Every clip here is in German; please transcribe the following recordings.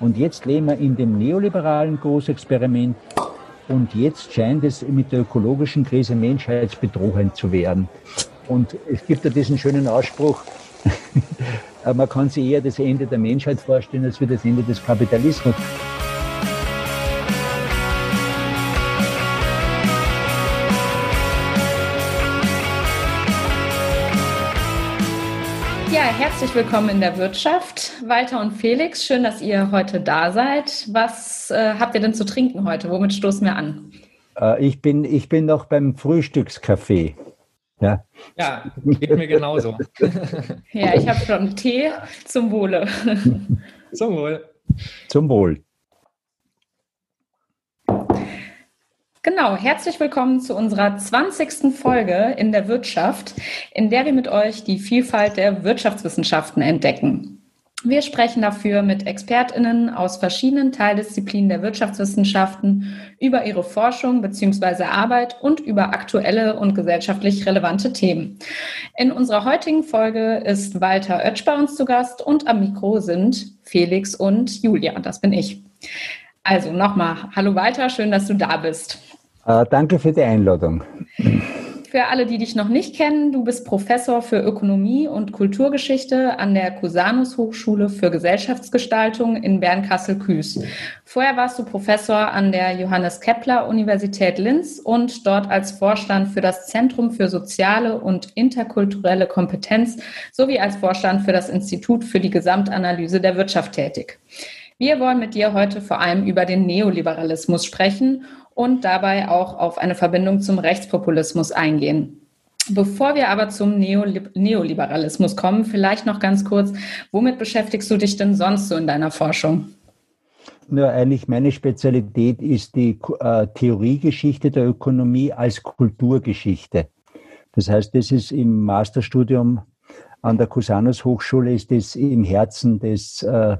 Und jetzt leben wir in dem neoliberalen Großexperiment und jetzt scheint es mit der ökologischen Krise menschheitsbedrohend zu werden. Und es gibt ja diesen schönen Ausspruch, man kann sich eher das Ende der Menschheit vorstellen als wie das Ende des Kapitalismus. Herzlich willkommen in der Wirtschaft. Walter und Felix, schön, dass ihr heute da seid. Was äh, habt ihr denn zu trinken heute? Womit stoßen wir an? Äh, ich, bin, ich bin noch beim Frühstückskaffee. Ja. ja, geht mir genauso. ja, ich habe schon Tee zum Wohle. zum Wohl. Zum Wohl. Genau, herzlich willkommen zu unserer 20. Folge in der Wirtschaft, in der wir mit euch die Vielfalt der Wirtschaftswissenschaften entdecken. Wir sprechen dafür mit Expertinnen aus verschiedenen Teildisziplinen der Wirtschaftswissenschaften über ihre Forschung bzw. Arbeit und über aktuelle und gesellschaftlich relevante Themen. In unserer heutigen Folge ist Walter Oetsch bei uns zu Gast und am Mikro sind Felix und Julia, das bin ich. Also nochmal, hallo Walter, schön, dass du da bist. Äh, danke für die Einladung. Für alle, die dich noch nicht kennen, du bist Professor für Ökonomie und Kulturgeschichte an der Cusanus Hochschule für Gesellschaftsgestaltung in Bern-Kassel-Küß. Vorher warst du Professor an der Johannes Kepler Universität Linz und dort als Vorstand für das Zentrum für soziale und interkulturelle Kompetenz sowie als Vorstand für das Institut für die Gesamtanalyse der Wirtschaft tätig. Wir wollen mit dir heute vor allem über den Neoliberalismus sprechen und dabei auch auf eine Verbindung zum Rechtspopulismus eingehen. Bevor wir aber zum Neoliberalismus kommen, vielleicht noch ganz kurz, womit beschäftigst du dich denn sonst so in deiner Forschung? Ja, eigentlich meine Spezialität ist die äh, Theoriegeschichte der Ökonomie als Kulturgeschichte. Das heißt, das ist im Masterstudium an der Cusanus Hochschule, ist das im Herzen des, äh,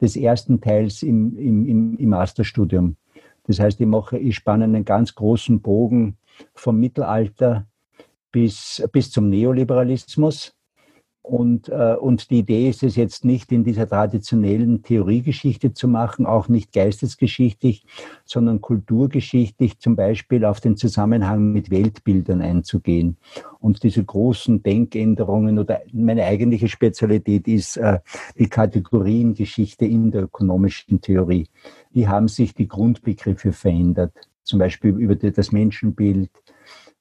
des ersten Teils im, im, im Masterstudium. Das heißt, ich mache, ich spanne einen ganz großen Bogen vom Mittelalter bis, bis zum Neoliberalismus. Und, äh, und die Idee ist es jetzt nicht in dieser traditionellen Theoriegeschichte zu machen, auch nicht geistesgeschichtlich, sondern kulturgeschichtlich zum Beispiel auf den Zusammenhang mit Weltbildern einzugehen. Und diese großen Denkänderungen oder meine eigentliche Spezialität ist äh, die Kategoriengeschichte in der ökonomischen Theorie. Wie haben sich die Grundbegriffe verändert? Zum Beispiel über das Menschenbild,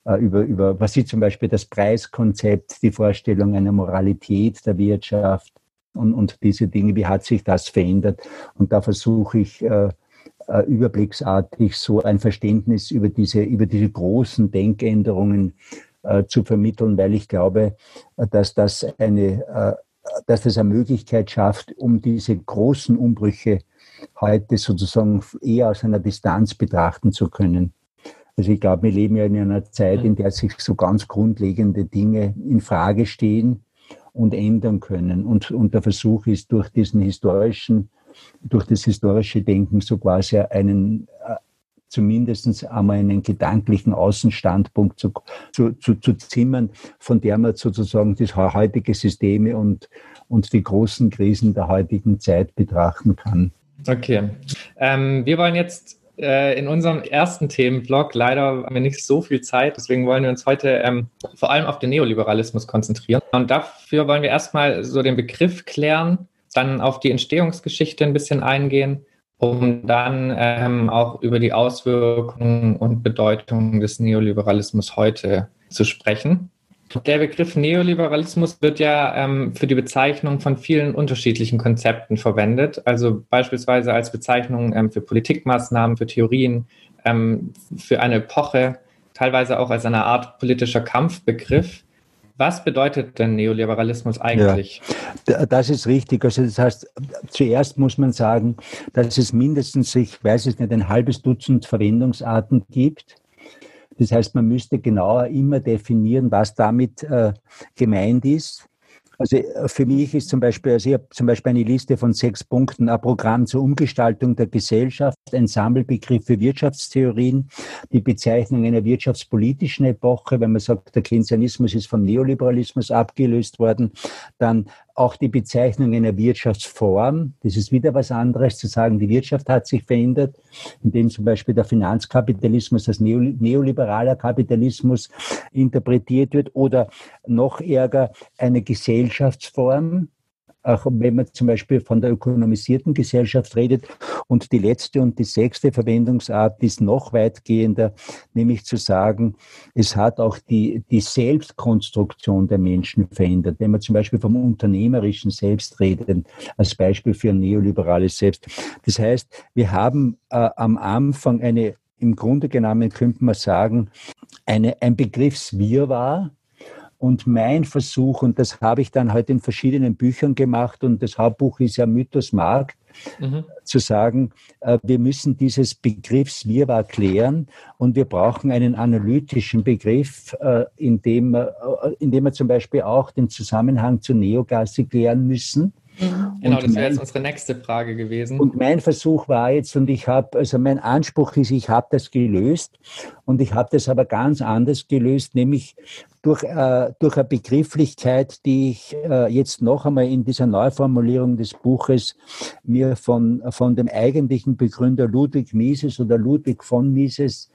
über, über, was sieht zum Beispiel das Preiskonzept, die Vorstellung einer Moralität der Wirtschaft und, und diese Dinge, wie hat sich das verändert? Und da versuche ich äh, äh, überblicksartig so ein Verständnis über diese, über diese großen Denkänderungen äh, zu vermitteln, weil ich glaube, dass das eine, äh, dass das eine Möglichkeit schafft, um diese großen Umbrüche heute sozusagen eher aus einer Distanz betrachten zu können. Also ich glaube, wir leben ja in einer Zeit, in der sich so ganz grundlegende Dinge in Frage stehen und ändern können. Und, und der Versuch ist durch diesen historischen, durch das historische Denken so quasi einen äh, zumindest einmal einen gedanklichen Außenstandpunkt zu, zu, zu, zu zimmern, von der man sozusagen das heutige Systeme und, und die großen Krisen der heutigen Zeit betrachten kann. Okay. Ähm, wir wollen jetzt äh, in unserem ersten Themenblock. Leider haben wir nicht so viel Zeit, deswegen wollen wir uns heute ähm, vor allem auf den Neoliberalismus konzentrieren. Und dafür wollen wir erstmal so den Begriff klären, dann auf die Entstehungsgeschichte ein bisschen eingehen, um dann ähm, auch über die Auswirkungen und Bedeutung des Neoliberalismus heute zu sprechen. Der Begriff Neoliberalismus wird ja ähm, für die Bezeichnung von vielen unterschiedlichen Konzepten verwendet, also beispielsweise als Bezeichnung ähm, für Politikmaßnahmen, für Theorien, ähm, für eine Epoche, teilweise auch als eine Art politischer Kampfbegriff. Was bedeutet denn Neoliberalismus eigentlich? Ja, das ist richtig. Also das heißt, zuerst muss man sagen, dass es mindestens, ich weiß es nicht, ein halbes Dutzend Verwendungsarten gibt das heißt, man müsste genauer immer definieren, was damit äh, gemeint ist. Also äh, für mich ist zum Beispiel, also ich habe zum Beispiel eine Liste von sechs Punkten, ein Programm zur Umgestaltung der Gesellschaft, ein Sammelbegriff für Wirtschaftstheorien, die Bezeichnung einer wirtschaftspolitischen Epoche, wenn man sagt, der Keynesianismus ist vom Neoliberalismus abgelöst worden, dann auch die Bezeichnung einer Wirtschaftsform. Das ist wieder was anderes zu sagen, die Wirtschaft hat sich verändert, indem zum Beispiel der Finanzkapitalismus als neoliberaler Kapitalismus interpretiert wird oder noch ärger eine Gesellschaftsform, auch wenn man zum Beispiel von der ökonomisierten Gesellschaft redet. Und die letzte und die sechste Verwendungsart ist noch weitgehender, nämlich zu sagen, es hat auch die, die Selbstkonstruktion der Menschen verändert. Wenn man zum Beispiel vom unternehmerischen Selbst redet, als Beispiel für ein neoliberales Selbst. Das heißt, wir haben äh, am Anfang eine, im Grunde genommen könnte man sagen, eine, ein Begriffswirrwarr, und mein Versuch, und das habe ich dann halt in verschiedenen Büchern gemacht, und das Hauptbuch ist ja Mythos Markt, mhm. zu sagen, äh, wir müssen dieses Begriffswirrwarr klären und wir brauchen einen analytischen Begriff, äh, in dem, äh, in dem wir zum Beispiel auch den Zusammenhang zu Neogasse klären müssen. Mhm. Genau, und das wäre jetzt unsere nächste Frage gewesen. Und mein Versuch war jetzt, und ich habe, also mein Anspruch ist, ich habe das gelöst und ich habe das aber ganz anders gelöst, nämlich durch, äh, durch eine Begrifflichkeit, die ich äh, jetzt noch einmal in dieser Neuformulierung des Buches mir von, von dem eigentlichen Begründer Ludwig Mises oder Ludwig von Mises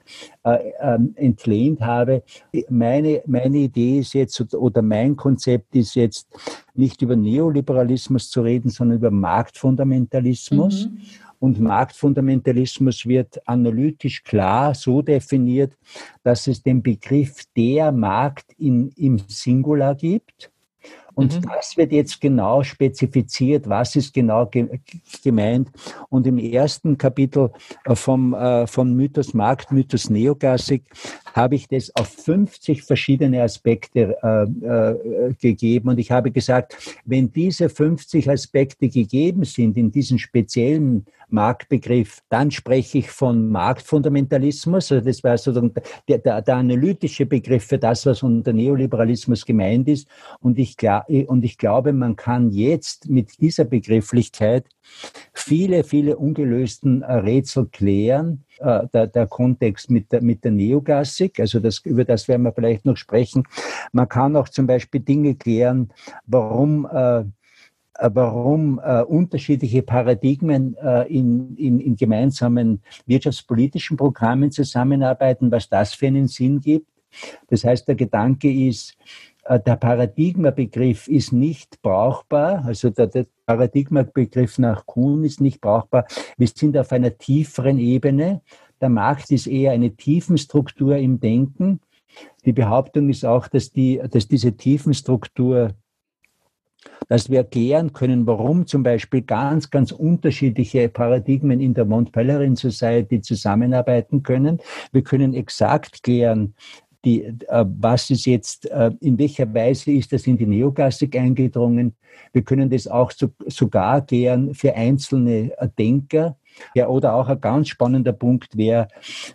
äh, ähm, entlehnt habe. Meine, meine Idee ist jetzt oder mein Konzept ist jetzt nicht über Neoliberalismus zu reden, sondern über Marktfundamentalismus. Mhm. Und Marktfundamentalismus wird analytisch klar so definiert, dass es den Begriff der Markt in, im Singular gibt und mhm. das wird jetzt genau spezifiziert, was ist genau ge gemeint. Und im ersten Kapitel äh, vom, äh, von Mythos Markt, Mythos Neoklassik, habe ich das auf 50 verschiedene Aspekte äh, äh, gegeben. Und ich habe gesagt, wenn diese 50 Aspekte gegeben sind in diesem speziellen Marktbegriff, dann spreche ich von Marktfundamentalismus. Also das war sozusagen der, der, der analytische Begriff für das, was unter Neoliberalismus gemeint ist. Und ich, und ich glaube, man kann jetzt mit dieser Begrifflichkeit viele, viele ungelösten äh, Rätsel klären. Äh, der, der Kontext mit der, mit der Neogassik, also das, über das werden wir vielleicht noch sprechen. Man kann auch zum Beispiel Dinge klären, warum äh, warum äh, unterschiedliche Paradigmen äh, in, in, in gemeinsamen wirtschaftspolitischen Programmen zusammenarbeiten, was das für einen Sinn gibt. Das heißt, der Gedanke ist, äh, der Paradigmabegriff ist nicht brauchbar, also der, der Paradigmabegriff nach Kuhn ist nicht brauchbar. Wir sind auf einer tieferen Ebene. Der Markt ist eher eine Tiefenstruktur im Denken. Die Behauptung ist auch, dass, die, dass diese Tiefenstruktur dass wir erklären können, warum zum Beispiel ganz, ganz unterschiedliche Paradigmen in der Mont Pelerin Society zusammenarbeiten können. Wir können exakt klären, die, äh, was ist jetzt, äh, in welcher Weise ist das in die Neoklassik eingedrungen. Wir können das auch so, sogar klären für einzelne äh, Denker. Ja, oder auch ein ganz spannender Punkt wäre,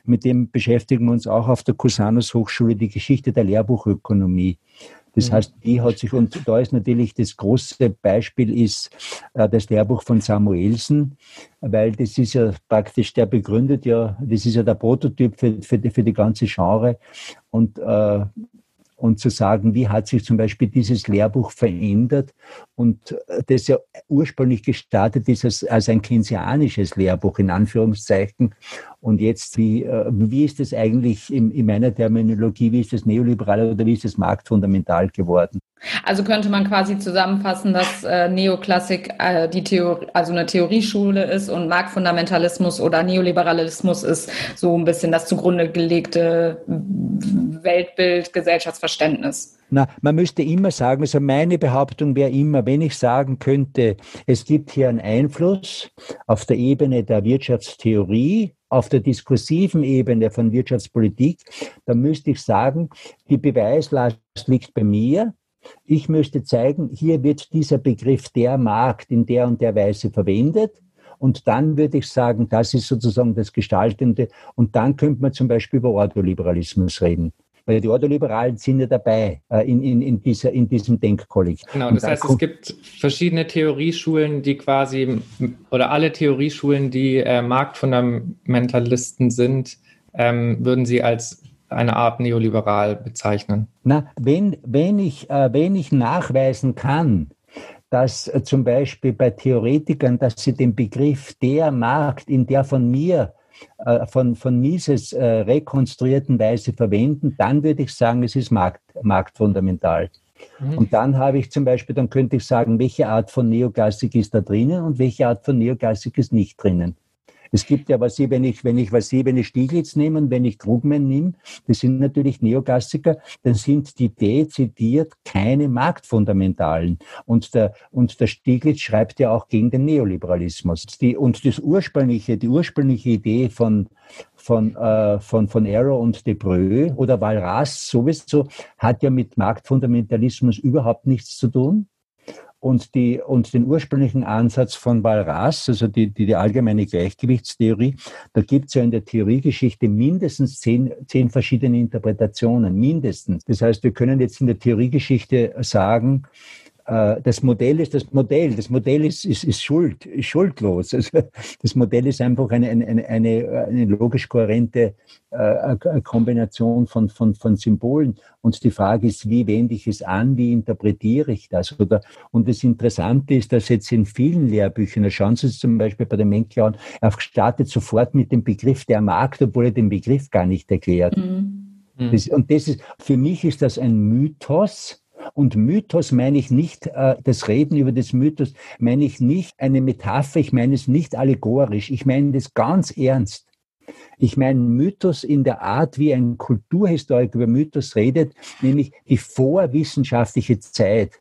mit dem beschäftigen wir uns auch auf der Cusanus Hochschule, die Geschichte der Lehrbuchökonomie. Das mhm. heißt, die hat sich, und da ist natürlich das große Beispiel ist äh, das Lehrbuch von Samuelsen, weil das ist ja praktisch, der begründet ja, das ist ja der Prototyp für, für, die, für die ganze Genre. Und äh, und zu sagen, wie hat sich zum Beispiel dieses Lehrbuch verändert und äh, das ja ursprünglich gestartet ist als, als ein keynesianisches Lehrbuch in Anführungszeichen und jetzt, wie, äh, wie ist es eigentlich in, in meiner Terminologie, wie ist das neoliberal oder wie ist es marktfundamental geworden? Also könnte man quasi zusammenfassen, dass äh, Neoklassik äh, die Theorie, also eine Theorieschule ist und Marktfundamentalismus oder Neoliberalismus ist so ein bisschen das zugrunde gelegte Weltbild, Gesellschaftsverständnis. Na, man müsste immer sagen, also meine Behauptung wäre immer, wenn ich sagen könnte, es gibt hier einen Einfluss auf der Ebene der Wirtschaftstheorie, auf der diskursiven Ebene von Wirtschaftspolitik, dann müsste ich sagen, die Beweislast liegt bei mir. Ich müsste zeigen, hier wird dieser Begriff der Markt in der und der Weise verwendet. Und dann würde ich sagen, das ist sozusagen das Gestaltende. Und dann könnte man zum Beispiel über Ordoliberalismus reden weil die Ordoliberalen sind ja dabei äh, in, in, in, dieser, in diesem Denkkollektiv. Genau, das heißt, es gibt verschiedene Theorieschulen, die quasi, oder alle Theorieschulen, die äh, Marktfundamentalisten sind, ähm, würden Sie als eine Art neoliberal bezeichnen? Na, wenn, wenn, ich, äh, wenn ich nachweisen kann, dass äh, zum Beispiel bei Theoretikern, dass sie den Begriff der Markt in der von mir äh, von, von Mises äh, rekonstruierten Weise verwenden, dann würde ich sagen, es ist Markt, marktfundamental. Mhm. Und dann habe ich zum Beispiel, dann könnte ich sagen, welche Art von Neoklassik ist da drinnen und welche Art von Neoklassik ist nicht drinnen. Es gibt ja, was ich, wenn ich, wenn ich, was ich, wenn ich Stieglitz nehme und wenn ich Krugman nehme, das sind natürlich Neoklassiker, dann sind die dezidiert keine Marktfundamentalen. Und der, und der Stieglitz schreibt ja auch gegen den Neoliberalismus. Die, und das ursprüngliche, die ursprüngliche Idee von, von, äh, von, von Arrow und Debreu oder Walras sowieso hat ja mit Marktfundamentalismus überhaupt nichts zu tun und, die, und den ursprünglichen Ansatz von Walras, also die, die, die allgemeine Gleichgewichtstheorie, da gibt es ja in der Theoriegeschichte mindestens zehn, zehn verschiedene Interpretationen, mindestens. Das heißt, wir können jetzt in der Theoriegeschichte sagen, das Modell ist das Modell. Das Modell ist, ist, ist schuld, ist schuldlos. Also das Modell ist einfach eine, eine, eine, eine logisch kohärente äh, Kombination von, von, von Symbolen. Und die Frage ist, wie wende ich es an, wie interpretiere ich das? Oder, und das Interessante ist, dass jetzt in vielen Lehrbüchern, da schauen Sie es zum Beispiel bei den Menkler an, er startet sofort mit dem Begriff der Markt, obwohl er den Begriff gar nicht erklärt. Mhm. Das, und das ist, für mich ist das ein Mythos, und Mythos meine ich nicht, äh, das Reden über das Mythos meine ich nicht eine Metapher, ich meine es nicht allegorisch, ich meine das ganz ernst. Ich meine Mythos in der Art, wie ein Kulturhistoriker über Mythos redet, nämlich die vorwissenschaftliche Zeit.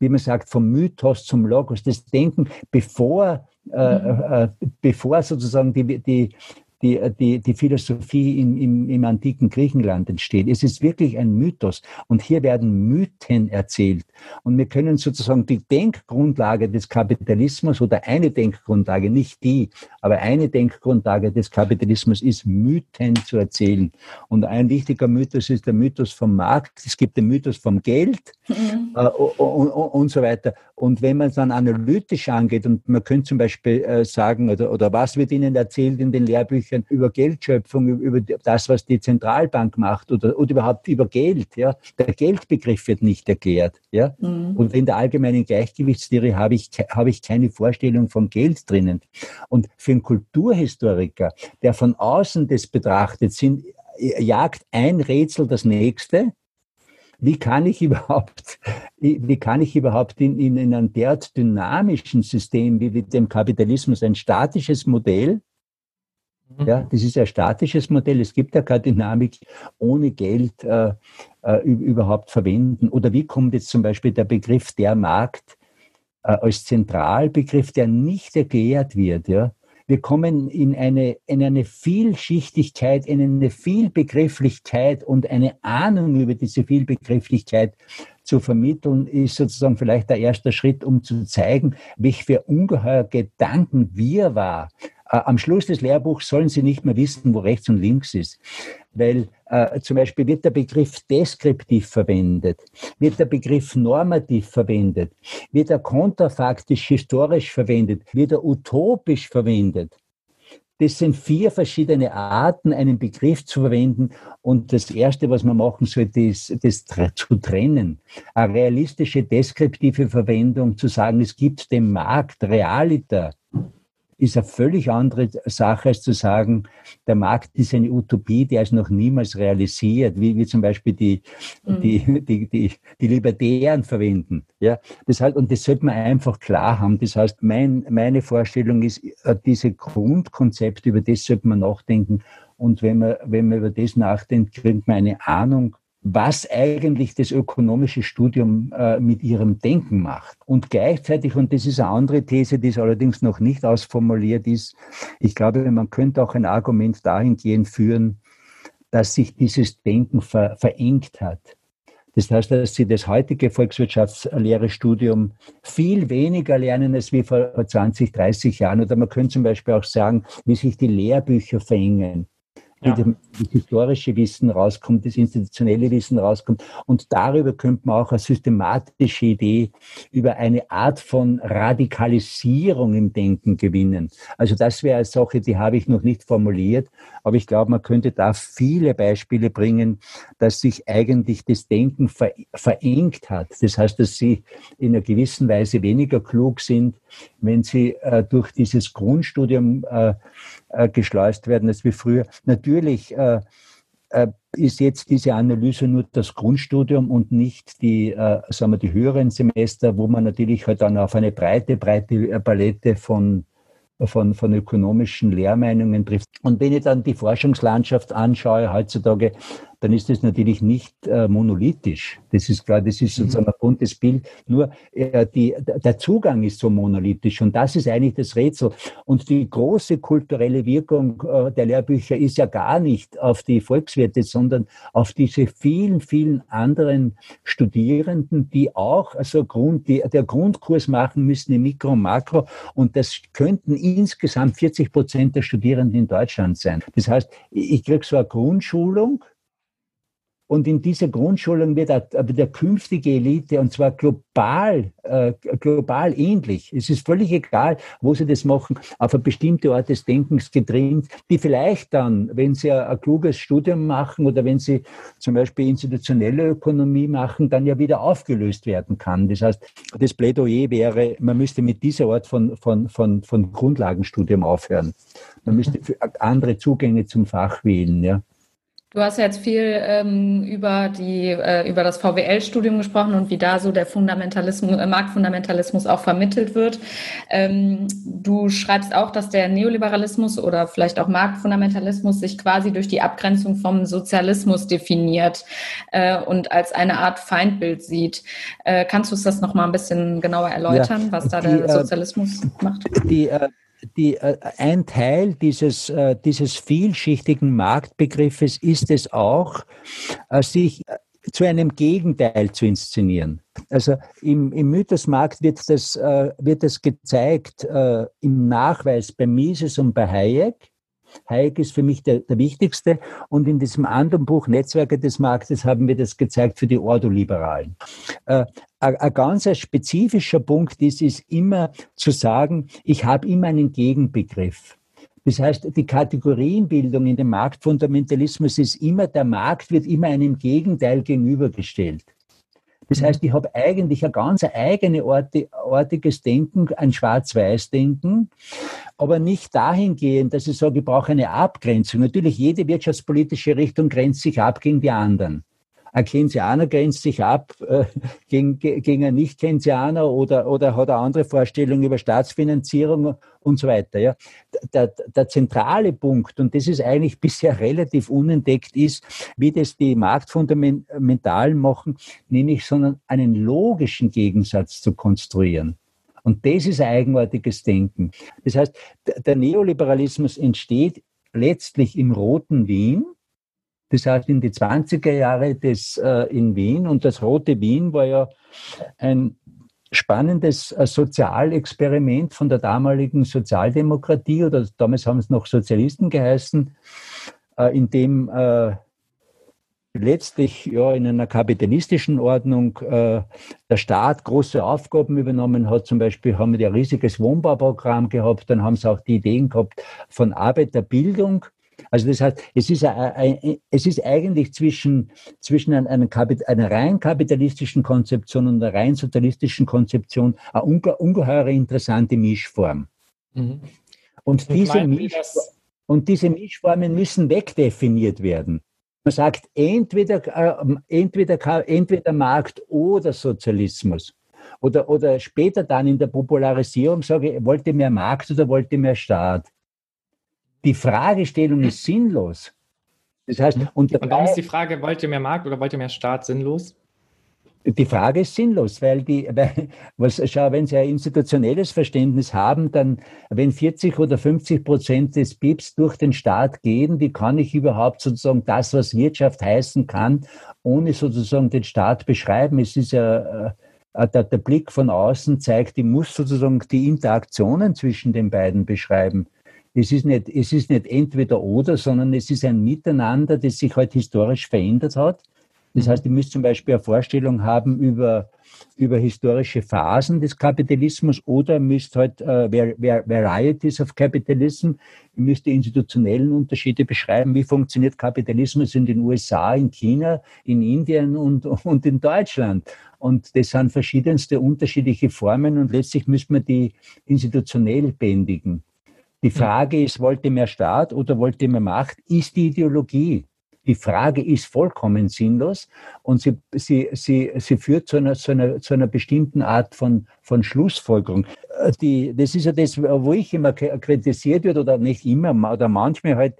Wie man sagt, vom Mythos zum Logos, das Denken, bevor, äh, mhm. äh, bevor sozusagen die, die, die, die, die Philosophie im, im, im antiken Griechenland entsteht. Es ist wirklich ein Mythos. Und hier werden Mythen erzählt. Und wir können sozusagen die Denkgrundlage des Kapitalismus oder eine Denkgrundlage, nicht die, aber eine Denkgrundlage des Kapitalismus ist, Mythen zu erzählen. Und ein wichtiger Mythos ist der Mythos vom Markt. Es gibt den Mythos vom Geld mhm. äh, und, und, und, so weiter. Und wenn man es dann analytisch angeht, und man könnte zum Beispiel äh, sagen, oder, oder was wird Ihnen erzählt in den Lehrbüchern, Büchern über Geldschöpfung, über das, was die Zentralbank macht oder, oder überhaupt über Geld. Ja. Der Geldbegriff wird nicht erklärt. Ja. Mhm. Und in der allgemeinen Gleichgewichtstheorie habe ich, habe ich keine Vorstellung von Geld drinnen. Und für einen Kulturhistoriker, der von außen das betrachtet, sind, jagt ein Rätsel das nächste wie kann ich überhaupt, wie kann ich überhaupt in, in, in einem derart dynamischen System wie dem Kapitalismus ein statisches Modell. Ja, das ist ein statisches Modell. Es gibt ja keine Dynamik ohne Geld äh, äh, überhaupt verwenden. Oder wie kommt jetzt zum Beispiel der Begriff der Markt äh, als Zentralbegriff, der nicht erklärt wird? Ja? Wir kommen in eine, in eine Vielschichtigkeit, in eine Vielbegrifflichkeit und eine Ahnung über diese Vielbegrifflichkeit zu vermitteln, ist sozusagen vielleicht der erste Schritt, um zu zeigen, welch für ungeheuer Gedanken wir war äh, am Schluss des Lehrbuchs sollen Sie nicht mehr wissen, wo rechts und links ist. Weil äh, zum Beispiel wird der Begriff deskriptiv verwendet, wird der Begriff normativ verwendet, wird er kontrafaktisch historisch verwendet, wird er utopisch verwendet. Das sind vier verschiedene Arten, einen Begriff zu verwenden. Und das Erste, was man machen sollte, ist, das zu trennen. Eine realistische, deskriptive Verwendung, zu sagen, es gibt den Markt, Realita, ist eine völlig andere Sache, als zu sagen, der Markt ist eine Utopie, der ist noch niemals realisiert, wie, wie zum Beispiel die, mhm. die, die, die, die Libertären verwenden. Ja, das heißt, und das sollte man einfach klar haben. Das heißt, mein, meine Vorstellung ist, äh, diese Grundkonzepte, über das sollte man nachdenken. Und wenn man, wenn man über das nachdenkt, kriegt man eine Ahnung, was eigentlich das ökonomische Studium äh, mit ihrem Denken macht. Und gleichzeitig, und das ist eine andere These, die allerdings noch nicht ausformuliert ist, ich glaube, man könnte auch ein Argument dahingehend führen, dass sich dieses Denken ver verengt hat. Das heißt, dass sie das heutige Volkswirtschaftslehre-Studium viel weniger lernen als wie vor 20, 30 Jahren. Oder man könnte zum Beispiel auch sagen, wie sich die Lehrbücher verengen ja. das historische Wissen rauskommt, das institutionelle Wissen rauskommt. Und darüber könnte man auch eine systematische Idee über eine Art von Radikalisierung im Denken gewinnen. Also das wäre eine Sache, die habe ich noch nicht formuliert, aber ich glaube, man könnte da viele Beispiele bringen, dass sich eigentlich das Denken ver verengt hat. Das heißt, dass sie in einer gewissen Weise weniger klug sind, wenn sie äh, durch dieses Grundstudium äh, äh, geschleust werden als wie früher. Natürlich äh, äh, ist jetzt diese Analyse nur das Grundstudium und nicht die, äh, sagen wir, die höheren Semester, wo man natürlich halt dann auf eine breite, breite Palette von von, von ökonomischen Lehrmeinungen trifft. Und wenn ich dann die Forschungslandschaft anschaue heutzutage, dann ist es natürlich nicht äh, monolithisch. Das ist klar, das ist sozusagen mhm. ein buntes Bild. Nur äh, die, der Zugang ist so monolithisch und das ist eigentlich das Rätsel. Und die große kulturelle Wirkung äh, der Lehrbücher ist ja gar nicht auf die Volkswirte, sondern auf diese vielen, vielen anderen Studierenden, die auch also Grund, die, der Grundkurs machen müssen im Mikro und Makro. Und das könnten insgesamt 40 Prozent der Studierenden in Deutschland sein. Das heißt, ich kriege so eine Grundschulung, und in dieser Grundschulung wird aber der künftige Elite, und zwar global, äh, global ähnlich. Es ist völlig egal, wo sie das machen, auf eine bestimmte Art des Denkens getrimmt, die vielleicht dann, wenn sie ein, ein kluges Studium machen oder wenn sie zum Beispiel institutionelle Ökonomie machen, dann ja wieder aufgelöst werden kann. Das heißt, das Plädoyer wäre, man müsste mit dieser Art von, von, von, von Grundlagenstudium aufhören. Man müsste andere Zugänge zum Fach wählen, ja. Du hast ja jetzt viel ähm, über die äh, über das VWL-Studium gesprochen und wie da so der Fundamentalismus, äh, Marktfundamentalismus auch vermittelt wird. Ähm, du schreibst auch, dass der Neoliberalismus oder vielleicht auch Marktfundamentalismus sich quasi durch die Abgrenzung vom Sozialismus definiert äh, und als eine Art Feindbild sieht. Äh, kannst du uns das noch mal ein bisschen genauer erläutern, ja, was da die, der äh, Sozialismus macht? Die äh, die, äh, ein Teil dieses, äh, dieses vielschichtigen Marktbegriffes ist es auch, äh, sich zu einem Gegenteil zu inszenieren. Also im, im Mythosmarkt wird das, wird das gezeigt im Nachweis bei Mises und bei Hayek. Hayek ist für mich der, der wichtigste. Und in diesem anderen Buch Netzwerke des Marktes haben wir das gezeigt für die Ordoliberalen ein ganz spezifischer Punkt ist, ist immer zu sagen, ich habe immer einen Gegenbegriff. Das heißt, die Kategorienbildung in dem Marktfundamentalismus ist immer, der Markt wird immer einem Gegenteil gegenübergestellt. Das heißt, ich habe eigentlich ein ganz eigene ortiges Denken, ein Schwarz-Weiß-Denken, aber nicht dahingehend, dass ich sage, ich brauche eine Abgrenzung. Natürlich, jede wirtschaftspolitische Richtung grenzt sich ab gegen die anderen ein Keynesianer grenzt sich ab äh, gegen, gegen einen Nicht-Keynesianer oder, oder hat eine andere Vorstellung über Staatsfinanzierung und so weiter. Ja. Der, der zentrale Punkt, und das ist eigentlich bisher relativ unentdeckt, ist, wie das die Marktfundamentalen machen, nämlich sondern einen logischen Gegensatz zu konstruieren. Und das ist eigenartiges Denken. Das heißt, der Neoliberalismus entsteht letztlich im roten Wien, das heißt, in die 20er Jahre des, äh, in Wien. Und das Rote Wien war ja ein spannendes äh, Sozialexperiment von der damaligen Sozialdemokratie oder damals haben es noch Sozialisten geheißen, äh, in dem äh, letztlich ja in einer kapitalistischen Ordnung äh, der Staat große Aufgaben übernommen hat. Zum Beispiel haben wir ein riesiges Wohnbauprogramm gehabt, dann haben sie auch die Ideen gehabt von Arbeiterbildung also das heißt, es ist, ein, ein, es ist eigentlich zwischen, zwischen einer, einer, rein kapitalistischen Konzeption und einer rein sozialistischen Konzeption eine unge, ungeheure interessante Mischform. Mhm. Und, diese Misch, und diese Mischformen müssen wegdefiniert werden. Man sagt entweder, äh, entweder, entweder Markt oder Sozialismus. Oder, oder später dann in der Popularisierung sage ich, wollte mehr Markt oder wollte mehr Staat die Fragestellung ist sinnlos. Das heißt, und, und warum ist die Frage, wollt ihr mehr Markt oder wollt ihr mehr Staat sinnlos? Die Frage ist sinnlos, weil die, weil, was, schau, wenn Sie ein institutionelles Verständnis haben, dann, wenn 40 oder 50 Prozent des BIPs durch den Staat gehen, wie kann ich überhaupt sozusagen das, was Wirtschaft heißen kann, ohne sozusagen den Staat beschreiben? Es ist ja, äh, der, der Blick von außen zeigt, ich muss sozusagen die Interaktionen zwischen den beiden beschreiben. Es ist nicht, es ist nicht entweder oder, sondern es ist ein Miteinander, das sich halt historisch verändert hat. Das heißt, ihr müsst zum Beispiel eine Vorstellung haben über, über historische Phasen des Kapitalismus oder müsst halt äh, Varieties of Capitalism, ihr müsst die institutionellen Unterschiede beschreiben. Wie funktioniert Kapitalismus in den USA, in China, in Indien und, und in Deutschland? Und das sind verschiedenste unterschiedliche Formen und letztlich müssen wir die institutionell bändigen. Die Frage ist, wollte mehr Staat oder wollte mehr Macht? Ist die Ideologie. Die Frage ist vollkommen sinnlos und sie, sie, sie, sie führt zu einer, zu, einer, zu einer bestimmten Art von, von Schlussfolgerung. Äh, die, das ist ja das, wo ich immer kritisiert wird oder nicht immer oder manchmal halt,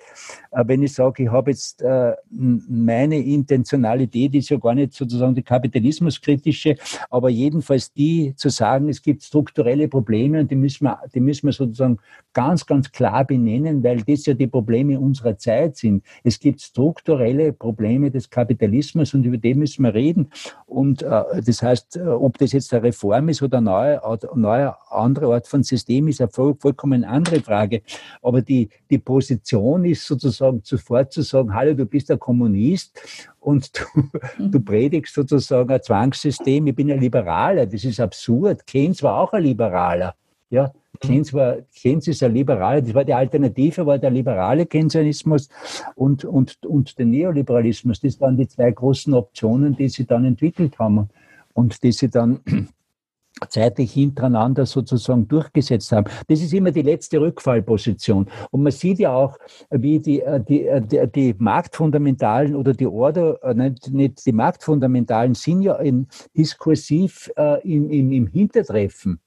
äh, wenn ich sage, ich habe jetzt äh, meine Intentionalität ist ja gar nicht sozusagen die kapitalismuskritische, aber jedenfalls die zu sagen, es gibt strukturelle Probleme und die müssen wir, die müssen wir sozusagen ganz, ganz klar benennen, weil das ja die Probleme unserer Zeit sind. Es gibt strukturelle Probleme des Kapitalismus und über die müssen wir reden. Und äh, das heißt, äh, ob das jetzt eine Reform ist oder eine neue, neue andere Art von System, ist eine voll, vollkommen andere Frage. Aber die, die Position ist sozusagen sofort zu sagen, hallo, du bist ein Kommunist und du, mhm. du predigst sozusagen ein Zwangssystem, ich bin ein Liberaler. Das ist absurd. Keynes war auch ein Liberaler. Ja, Keynes, war, Keynes ist ein Liberaler, das war die Alternative, war der liberale Keynesianismus und, und, und der Neoliberalismus. Das waren die zwei großen Optionen, die sie dann entwickelt haben und die sie dann zeitlich hintereinander sozusagen durchgesetzt haben. Das ist immer die letzte Rückfallposition. Und man sieht ja auch, wie die, äh, die, äh, die, die Marktfundamentalen oder die Order, äh, nicht, nicht die Marktfundamentalen sind ja in, diskursiv äh, im, im, im Hintertreffen.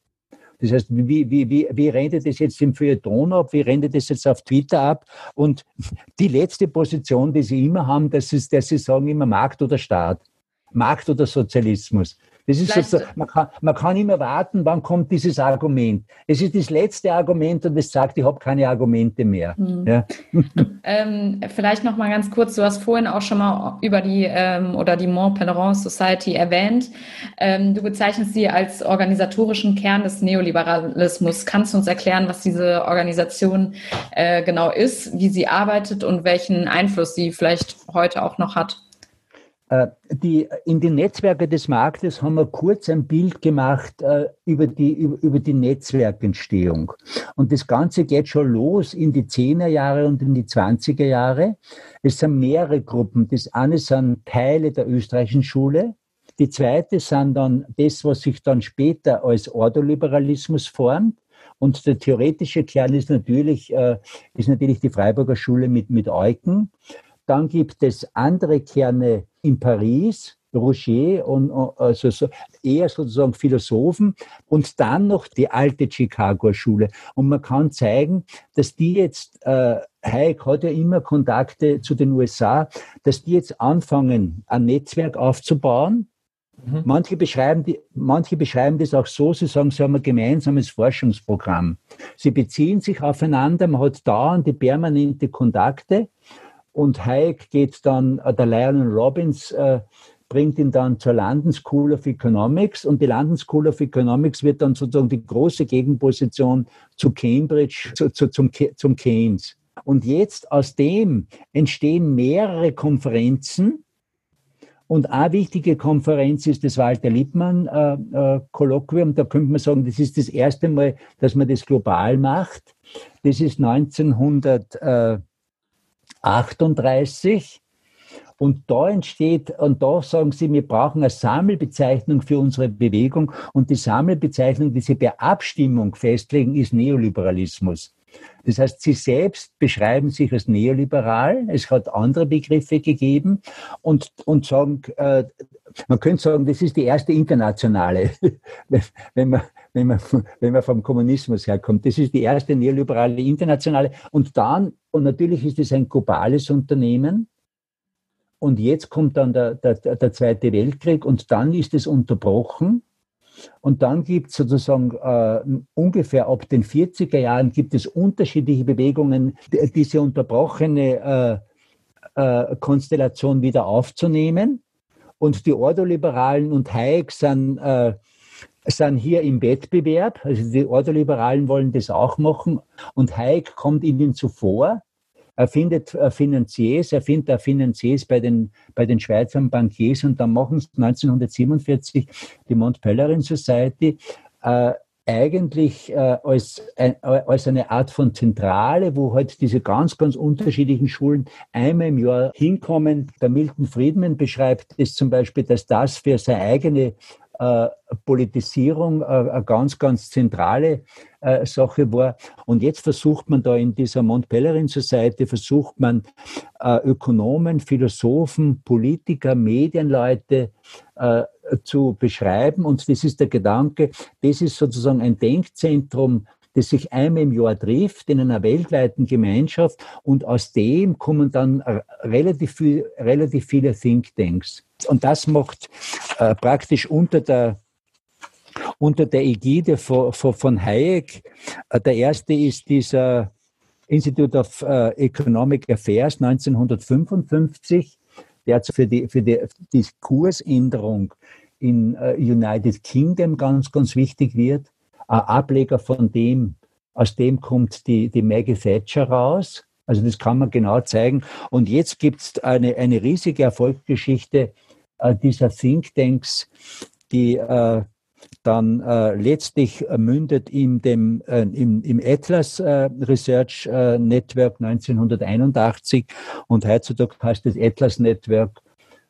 Das heißt, wie, wie, wie, wie rennt das jetzt im Feuilleton ab? Wie rennt das jetzt auf Twitter ab? Und die letzte Position, die sie immer haben, das ist, dass sie sagen immer Markt oder Staat. Markt oder Sozialismus. Das ist so, man, kann, man kann immer warten, wann kommt dieses Argument. Es ist das letzte Argument und es sagt, ich habe keine Argumente mehr. Mhm. Ja. Ähm, vielleicht noch mal ganz kurz, du hast vorhin auch schon mal über die ähm, oder die Mont Pelerin Society erwähnt. Ähm, du bezeichnest sie als organisatorischen Kern des Neoliberalismus. Kannst du uns erklären, was diese Organisation äh, genau ist, wie sie arbeitet und welchen Einfluss sie vielleicht heute auch noch hat? Äh, die, in den Netzwerken des Marktes haben wir kurz ein Bild gemacht äh, über, die, über, über die Netzwerkentstehung. Und das Ganze geht schon los in die 10er Jahre und in die 20er Jahre. Es sind mehrere Gruppen. Das eine sind Teile der österreichischen Schule. Die zweite sind dann das, was sich dann später als Ordoliberalismus formt. Und der theoretische Kern ist natürlich, äh, ist natürlich die Freiburger Schule mit, mit Eucken. Dann gibt es andere Kerne in Paris, Roger und also so, eher sozusagen Philosophen und dann noch die alte Chicago Schule. Und man kann zeigen, dass die jetzt, äh, Hayek hat ja immer Kontakte zu den USA, dass die jetzt anfangen, ein Netzwerk aufzubauen. Mhm. Manche, beschreiben die, manche beschreiben das auch so, sie sagen, sie haben ein gemeinsames Forschungsprogramm. Sie beziehen sich aufeinander, man hat dauernde permanente Kontakte und Hayek geht dann, äh, der Lionel Robbins äh, bringt ihn dann zur London School of Economics und die London School of Economics wird dann sozusagen die große Gegenposition zu Cambridge, zu, zu, zum, zum Keynes. Und jetzt aus dem entstehen mehrere Konferenzen, und eine wichtige Konferenz ist das Walter Lippmann äh, äh. Da könnte man sagen, das ist das erste Mal, dass man das global macht. Das ist 1900. Äh, 38. Und da entsteht, und da sagen sie, wir brauchen eine Sammelbezeichnung für unsere Bewegung. Und die Sammelbezeichnung, die sie per Abstimmung festlegen, ist Neoliberalismus. Das heißt, sie selbst beschreiben sich als neoliberal. Es hat andere Begriffe gegeben und, und sagen, äh, man könnte sagen, das ist die erste internationale, wenn man, wenn man, wenn man vom Kommunismus herkommt. Das ist die erste neoliberale internationale. Und dann, und natürlich ist es ein globales Unternehmen. Und jetzt kommt dann der, der, der Zweite Weltkrieg und dann ist es unterbrochen. Und dann gibt es sozusagen äh, ungefähr ab den 40er Jahren gibt es unterschiedliche Bewegungen, diese unterbrochene äh, äh, Konstellation wieder aufzunehmen. Und die Ordoliberalen und Hayek sind äh, sind hier im Wettbewerb, also die Ordoliberalen wollen das auch machen und Hayek kommt ihnen zuvor. Er findet Finanziers, er findet Finanziers bei den, bei den Schweizern Bankiers und dann machen sie 1947 die Mont Pelerin Society äh, eigentlich äh, als, äh, als eine Art von Zentrale, wo halt diese ganz, ganz unterschiedlichen Schulen einmal im Jahr hinkommen. Der Milton Friedman beschreibt es zum Beispiel, dass das für seine eigene äh, Politisierung äh, eine ganz, ganz zentrale äh, Sache war. Und jetzt versucht man da in dieser Mont Pelerin Society, versucht man Ökonomen, Philosophen, Politiker, Medienleute zu beschreiben. Und das ist der Gedanke, das ist sozusagen ein Denkzentrum das sich einmal im Jahr trifft in einer weltweiten Gemeinschaft und aus dem kommen dann relativ, viel, relativ viele Thinktanks. Und das macht äh, praktisch unter der unter der Ägide von, von Hayek. Äh, der erste ist dieser Institute of äh, Economic Affairs 1955, der für die, für die, die in äh, United Kingdom ganz, ganz wichtig wird. Ein Ableger von dem, aus dem kommt die, die Maggie Thatcher raus. Also das kann man genau zeigen. Und jetzt gibt es eine, eine riesige Erfolgsgeschichte äh, dieser Thinktanks, die äh, dann äh, letztlich mündet in dem, äh, im, im Atlas äh, Research äh, Network 1981 und heutzutage heißt das Atlas Network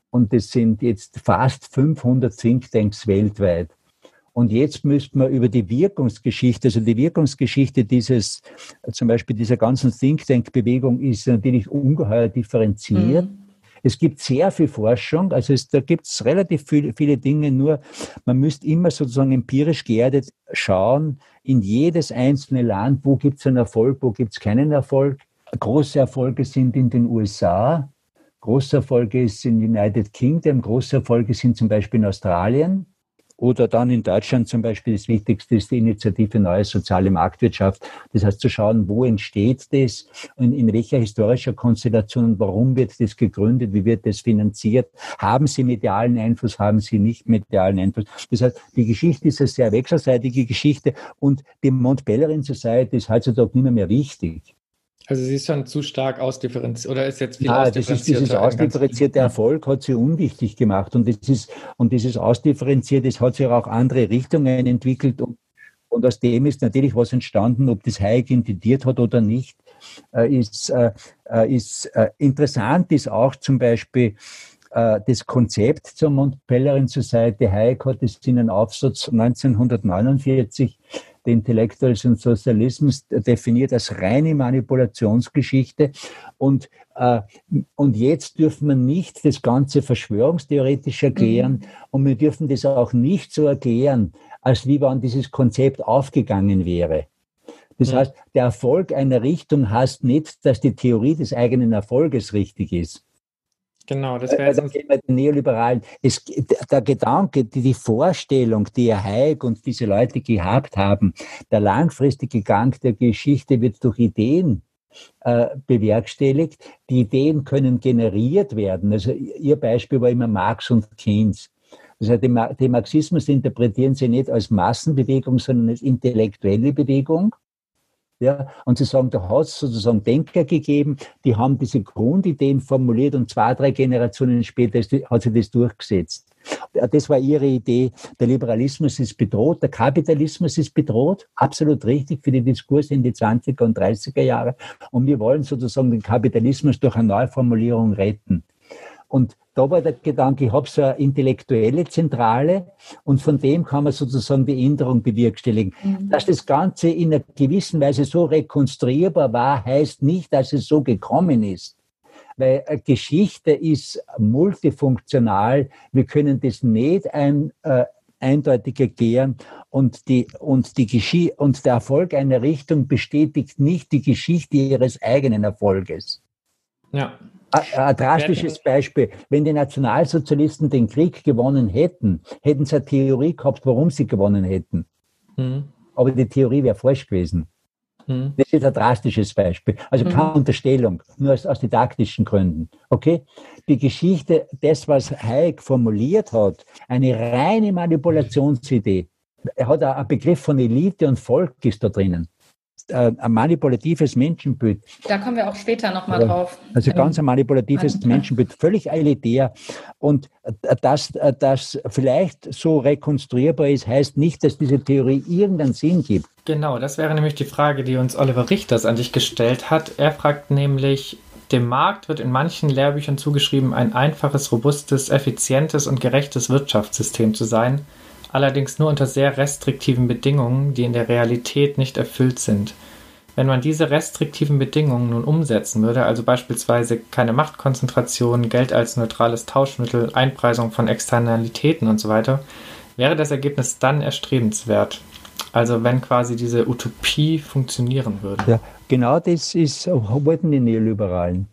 und es sind jetzt fast 500 Thinktanks weltweit. Und jetzt müsste man über die Wirkungsgeschichte, also die Wirkungsgeschichte dieses, zum Beispiel dieser ganzen Think Tank Bewegung ist natürlich ungeheuer differenziert. Mhm. Es gibt sehr viel Forschung, also es, da gibt es relativ viel, viele Dinge, nur man müsste immer sozusagen empirisch geerdet schauen, in jedes einzelne Land, wo gibt es einen Erfolg, wo gibt es keinen Erfolg. Große Erfolge sind in den USA, große Erfolge ist in United Kingdom, große Erfolge sind zum Beispiel in Australien. Oder dann in Deutschland zum Beispiel das Wichtigste ist die Initiative Neue Soziale Marktwirtschaft. Das heißt zu schauen, wo entsteht das und in welcher historischer Konstellation, warum wird das gegründet, wie wird das finanziert, haben sie medialen Einfluss, haben sie nicht medialen Einfluss. Das heißt, die Geschichte ist eine sehr wechselseitige Geschichte und die Mont Pelerin Society ist heutzutage nicht mehr, mehr wichtig. Also sie ist schon zu stark ausdifferenziert oder ist jetzt viel Nein, das ist, dieses ausdifferenzierte Erfolg hat sie unwichtig gemacht und, ist, und dieses ausdifferenzierte, das hat sich auch andere Richtungen entwickelt und, und aus dem ist natürlich was entstanden, ob das Hayek intendiert hat oder nicht, äh, ist, äh, äh ist interessant ist auch zum Beispiel das Konzept zur Mont Pelerin Society. Hayek hat es in einem Aufsatz 1949 der Intellectuals und Sozialismus definiert als reine Manipulationsgeschichte. Und, äh, und jetzt dürfen wir nicht das Ganze verschwörungstheoretisch erklären mhm. und wir dürfen das auch nicht so erklären, als wie wann dieses Konzept aufgegangen wäre. Das mhm. heißt, der Erfolg einer Richtung heißt nicht, dass die Theorie des eigenen Erfolges richtig ist. Genau, das wäre jetzt. Den Neoliberalen. Es, der Gedanke, die, die Vorstellung, die Herr Hayek und diese Leute gehabt haben, der langfristige Gang der Geschichte wird durch Ideen äh, bewerkstelligt. Die Ideen können generiert werden. Also Ihr Beispiel war immer Marx und Keynes. Das heißt, den Marxismus interpretieren Sie nicht als Massenbewegung, sondern als intellektuelle Bewegung. Ja, und sie sagen, da hat es sozusagen Denker gegeben, die haben diese Grundideen formuliert und zwei, drei Generationen später hat sich das durchgesetzt. Das war ihre Idee. Der Liberalismus ist bedroht, der Kapitalismus ist bedroht, absolut richtig für die Diskurse in die 20er und 30er Jahre. Und wir wollen sozusagen den Kapitalismus durch eine Neuformulierung retten. Und da war der Gedanke, ich habe so eine intellektuelle Zentrale und von dem kann man sozusagen die Änderung bewerkstelligen. Mhm. Dass das Ganze in einer gewissen Weise so rekonstruierbar war, heißt nicht, dass es so gekommen ist. Weil Geschichte ist multifunktional. Wir können das nicht ein, äh, eindeutig erklären und, die, und, die Geschi und der Erfolg einer Richtung bestätigt nicht die Geschichte ihres eigenen Erfolges. Ja, ein drastisches Beispiel. Wenn die Nationalsozialisten den Krieg gewonnen hätten, hätten sie eine Theorie gehabt, warum sie gewonnen hätten. Mhm. Aber die Theorie wäre falsch gewesen. Mhm. Das ist ein drastisches Beispiel. Also keine mhm. Unterstellung, nur aus, aus didaktischen Gründen. Okay? Die Geschichte, das, was Hayek formuliert hat, eine reine Manipulationsidee, er hat einen Begriff von Elite und Volk ist da drinnen. Äh, ein manipulatives Menschenbild. Da kommen wir auch später nochmal drauf. Also ganz ein manipulatives Menschenbild, völlig elitär. Und äh, dass das vielleicht so rekonstruierbar ist, heißt nicht, dass diese Theorie irgendeinen Sinn gibt. Genau, das wäre nämlich die Frage, die uns Oliver Richters an dich gestellt hat. Er fragt nämlich, dem Markt wird in manchen Lehrbüchern zugeschrieben, ein einfaches, robustes, effizientes und gerechtes Wirtschaftssystem zu sein – allerdings nur unter sehr restriktiven Bedingungen, die in der Realität nicht erfüllt sind. Wenn man diese restriktiven Bedingungen nun umsetzen würde, also beispielsweise keine Machtkonzentration, Geld als neutrales Tauschmittel, Einpreisung von Externalitäten und so weiter, wäre das Ergebnis dann erstrebenswert. Also wenn quasi diese Utopie funktionieren würde. Ja, genau das ist, wollten die Neoliberalen.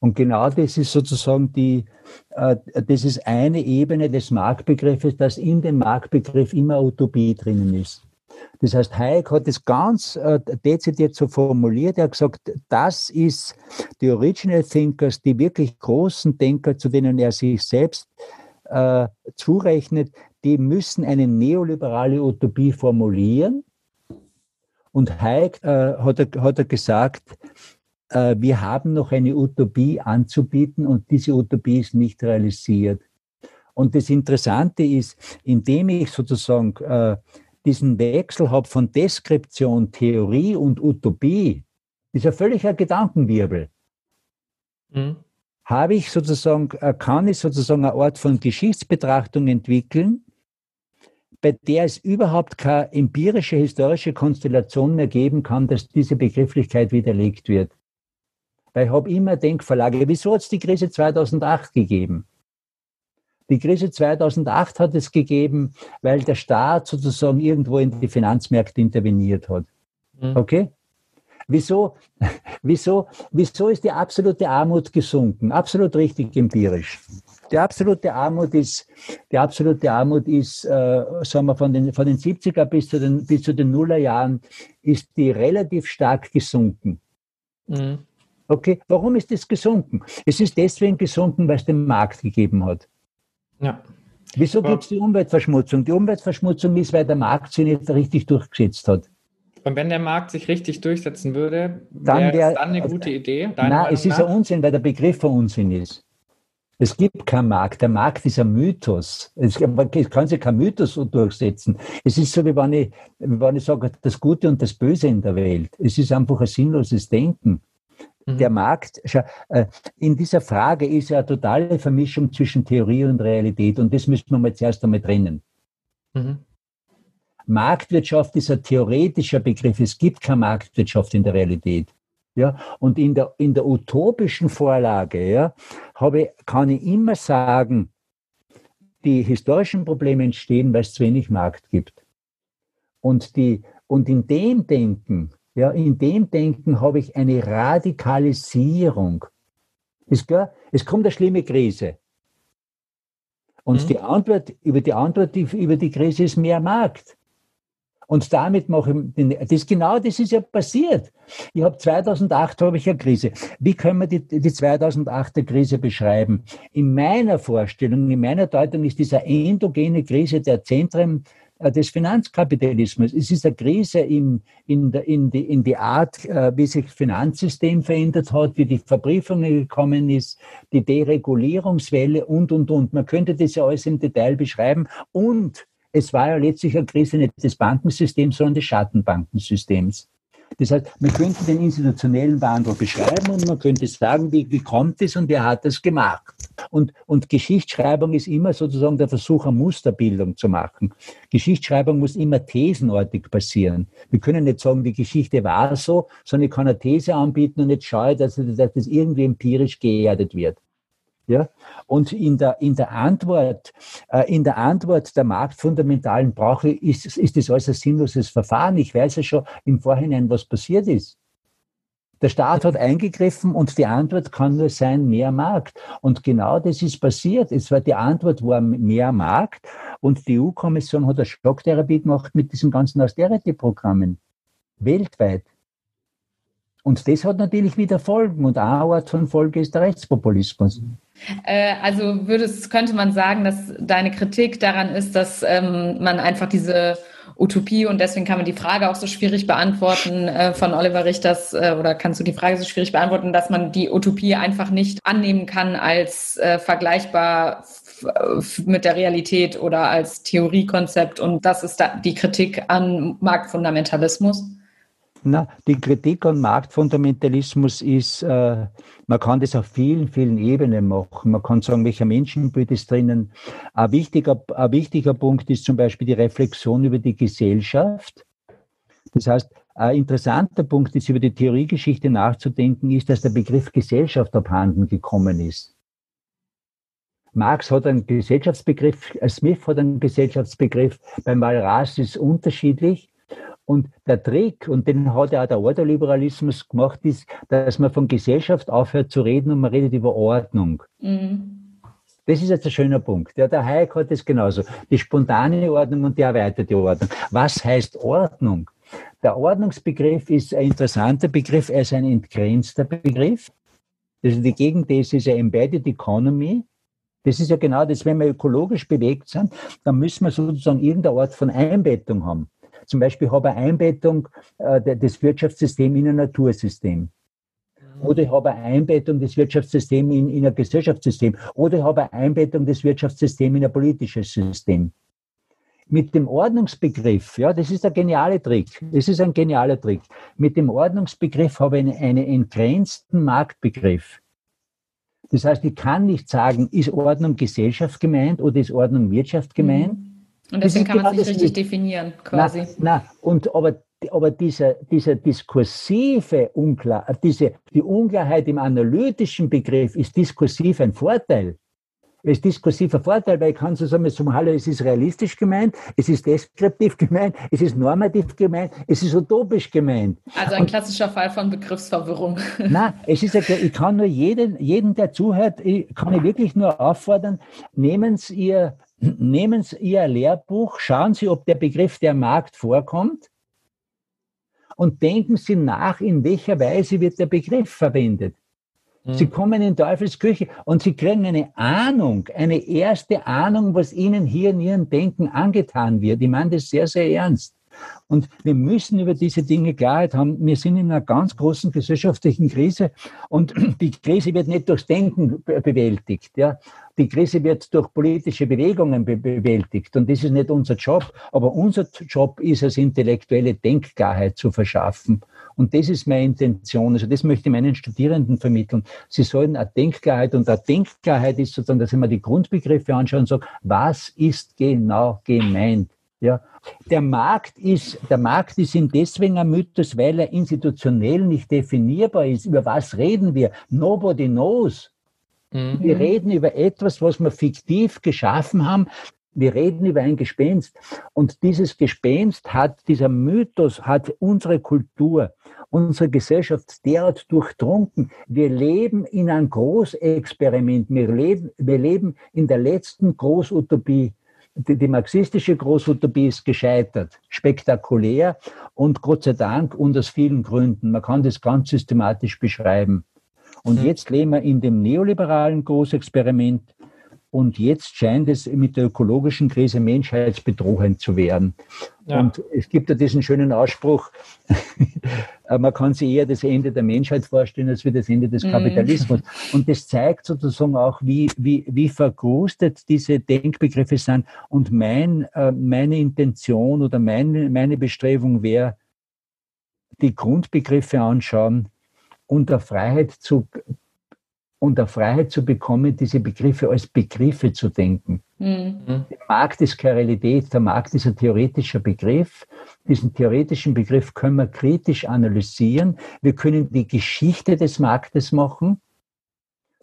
Und genau das ist sozusagen die, äh, das ist eine Ebene des Marktbegriffes, dass in dem Marktbegriff immer Utopie drinnen ist. Das heißt, Hayek hat es ganz äh, dezidiert so formuliert. Er hat gesagt, das ist die Original Thinkers, die wirklich großen Denker, zu denen er sich selbst äh, zurechnet, die müssen eine neoliberale Utopie formulieren. Und Hayek äh, hat, er, hat er gesagt, wir haben noch eine Utopie anzubieten und diese Utopie ist nicht realisiert. Und das Interessante ist, indem ich sozusagen äh, diesen Wechsel habe von Deskription, Theorie und Utopie, ist ja völlig ein Gedankenwirbel. Mhm. Habe ich sozusagen, äh, kann ich sozusagen eine Art von Geschichtsbetrachtung entwickeln, bei der es überhaupt keine empirische historische Konstellation mehr geben kann, dass diese Begrifflichkeit widerlegt wird. Weil ich habe immer Denkverlage. Wieso hat es die Krise 2008 gegeben? Die Krise 2008 hat es gegeben, weil der Staat sozusagen irgendwo in die Finanzmärkte interveniert hat. Mhm. Okay? Wieso, wieso, wieso ist die absolute Armut gesunken? Absolut richtig empirisch. Die absolute Armut ist, die absolute Armut ist, äh, sagen wir, von den, von den 70er bis zu den, bis zu den Nullerjahren, ist die relativ stark gesunken. Mhm. Okay, warum ist es gesunken? Es ist deswegen gesunken, weil es den Markt gegeben hat. Ja. Wieso gibt es die Umweltverschmutzung? Die Umweltverschmutzung ist, weil der Markt sie nicht richtig durchgesetzt hat. Und wenn der Markt sich richtig durchsetzen würde, wäre wär, dann eine gute Idee? Nein, es ist ein Unsinn, weil der Begriff von Unsinn ist. Es gibt keinen Markt. Der Markt ist ein Mythos. Es kann sich kein Mythos durchsetzen. Es ist so, wie wenn ich, wie wenn ich sage, das Gute und das Böse in der Welt. Es ist einfach ein sinnloses Denken. Der mhm. Markt, äh, in dieser Frage ist ja eine totale Vermischung zwischen Theorie und Realität und das müssen wir mal zuerst einmal trennen. Mhm. Marktwirtschaft ist ein theoretischer Begriff. Es gibt keine Marktwirtschaft in der Realität. Ja, und in der, in der utopischen Vorlage ja, habe, kann ich immer sagen, die historischen Probleme entstehen, weil es zu wenig Markt gibt. Und, die, und in dem Denken ja, in dem Denken habe ich eine Radikalisierung. Ist klar? Es kommt eine schlimme Krise. Und mhm. die Antwort über die Antwort über die Krise ist mehr Markt. Und damit mache ich den, das genau das ist ja passiert. Ich habe 2008 habe ich eine Krise. Wie können wir die, die 2008er Krise beschreiben? In meiner Vorstellung, in meiner Deutung ist diese endogene Krise der Zentren des Finanzkapitalismus. Es ist eine Krise in, in, der, in, die, in die Art, äh, wie sich das Finanzsystem verändert hat, wie die Verbriefung gekommen ist, die Deregulierungswelle und, und, und. Man könnte das ja alles im Detail beschreiben. Und es war ja letztlich eine Krise nicht des Bankensystems, sondern des Schattenbankensystems. Das heißt, man könnte den institutionellen Wandel beschreiben und man könnte sagen, wie, wie kommt es und wer hat das gemacht. Und, und Geschichtsschreibung ist immer sozusagen der Versuch, eine Musterbildung zu machen. Geschichtsschreibung muss immer thesenartig passieren. Wir können nicht sagen, die Geschichte war so, sondern ich kann eine These anbieten und jetzt schaue, dass, dass das irgendwie empirisch geerdet wird. Ja? Und in der, in der Antwort, äh, in der Antwort der marktfundamentalen Brauche ist, ist das alles ein sinnloses Verfahren. Ich weiß ja schon im Vorhinein, was passiert ist. Der Staat hat eingegriffen und die Antwort kann nur sein, mehr Markt. Und genau das ist passiert. Es war die Antwort war mehr Markt und die EU-Kommission hat eine Schocktherapie gemacht mit diesen ganzen Austerity-Programmen. Weltweit. Und das hat natürlich wieder Folgen. Und eine Art von Folge ist der Rechtspopulismus. Äh, also würdest, könnte man sagen, dass deine Kritik daran ist, dass ähm, man einfach diese Utopie und deswegen kann man die Frage auch so schwierig beantworten äh, von Oliver Richters äh, oder kannst du die Frage so schwierig beantworten, dass man die Utopie einfach nicht annehmen kann als äh, vergleichbar mit der Realität oder als Theoriekonzept und das ist da die Kritik an Marktfundamentalismus? Na, die Kritik an Marktfundamentalismus ist, äh, man kann das auf vielen, vielen Ebenen machen. Man kann sagen, welcher Menschenbild ist drinnen. Ein wichtiger, ein wichtiger Punkt ist zum Beispiel die Reflexion über die Gesellschaft. Das heißt, ein interessanter Punkt ist, über die Theoriegeschichte nachzudenken, ist, dass der Begriff Gesellschaft abhanden gekommen ist. Marx hat einen Gesellschaftsbegriff, Smith hat einen Gesellschaftsbegriff, beim Malras ist es unterschiedlich. Und der Trick, und den hat ja auch der Ordoliberalismus gemacht, ist, dass man von Gesellschaft aufhört zu reden und man redet über Ordnung. Mhm. Das ist jetzt ein schöner Punkt. Ja, der Hayek hat das genauso. Die spontane Ordnung und die erweiterte Ordnung. Was heißt Ordnung? Der Ordnungsbegriff ist ein interessanter Begriff, er ist ein entgrenzter Begriff. Also die Gegenthese ist ja Embedded Economy. Das ist ja genau das, wenn wir ökologisch bewegt sind, dann müssen wir sozusagen irgendeine Art von Einbettung haben. Zum Beispiel habe ich eine Einbettung äh, des Wirtschaftssystems in ein Natursystem. Mhm. Oder ich habe eine Einbettung des Wirtschaftssystems in, in ein Gesellschaftssystem. Oder ich habe eine Einbettung des Wirtschaftssystems in ein politisches System. Mit dem Ordnungsbegriff, ja, das ist ein genialer Trick. Das ist ein genialer Trick. Mit dem Ordnungsbegriff habe ich einen, einen entgrenzten Marktbegriff. Das heißt, ich kann nicht sagen, ist Ordnung Gesellschaft gemeint oder ist Ordnung Wirtschaft gemeint. Und deswegen kann man es nicht richtig definieren, quasi. Na, na, und aber, aber dieser, dieser diskursive Unklar, diese, die Unklarheit im analytischen Begriff ist diskursiv ein Vorteil. Es ist diskursiver Vorteil, weil ich kann so sagen, hallo, es ist realistisch gemeint, es ist deskriptiv gemeint, es ist normativ gemeint, es ist utopisch gemeint. Also ein klassischer Fall von Begriffsverwirrung. Nein, es ist, ich kann nur jeden, jeden, der zuhört, ich kann ich wirklich nur auffordern, nehmen Sie Ihr Nehmen Sie Ihr Lehrbuch, schauen Sie, ob der Begriff der Markt vorkommt und denken Sie nach, in welcher Weise wird der Begriff verwendet. Mhm. Sie kommen in Teufelsküche und Sie kriegen eine Ahnung, eine erste Ahnung, was Ihnen hier in Ihrem Denken angetan wird. Ich meine das sehr, sehr ernst. Und wir müssen über diese Dinge Klarheit haben. Wir sind in einer ganz großen gesellschaftlichen Krise und die Krise wird nicht durchs Denken bewältigt. Ja. Die Krise wird durch politische Bewegungen be bewältigt und das ist nicht unser Job. Aber unser Job ist es, intellektuelle Denkklarheit zu verschaffen. Und das ist meine Intention. Also das möchte ich meinen Studierenden vermitteln. Sie sollen eine Denkklarheit und eine Denkklarheit ist sozusagen, dass ich mir die Grundbegriffe anschaue und sage, was ist genau gemeint? Ja, der Markt ist, der Markt ist ihm deswegen ein Mythos, weil er institutionell nicht definierbar ist. Über was reden wir? Nobody knows. Mhm. Wir reden über etwas, was wir fiktiv geschaffen haben. Wir reden über ein Gespenst. Und dieses Gespenst hat, dieser Mythos hat unsere Kultur, unsere Gesellschaft derart durchtrunken. Wir leben in einem Großexperiment. Wir leben, wir leben in der letzten Großutopie die, die marxistische Großutopie ist gescheitert, spektakulär und Gott sei Dank und aus vielen Gründen. Man kann das ganz systematisch beschreiben. Und mhm. jetzt leben wir in dem neoliberalen Großexperiment, und jetzt scheint es mit der ökologischen Krise menschheitsbedrohend zu werden. Ja. Und es gibt ja diesen schönen Ausspruch, man kann sich eher das Ende der Menschheit vorstellen, als wie das Ende des mhm. Kapitalismus. Mm. Und das zeigt sozusagen auch, wie, wie, wie vergrustet diese Denkbegriffe sind. Und mein, äh, meine Intention oder meine, meine Bestrebung wäre, die Grundbegriffe anschauen, unter Freiheit zu und der Freiheit zu bekommen, diese Begriffe als Begriffe zu denken. Mhm. Der Markt ist keine Realität, der Markt ist ein theoretischer Begriff. Diesen theoretischen Begriff können wir kritisch analysieren. Wir können die Geschichte des Marktes machen.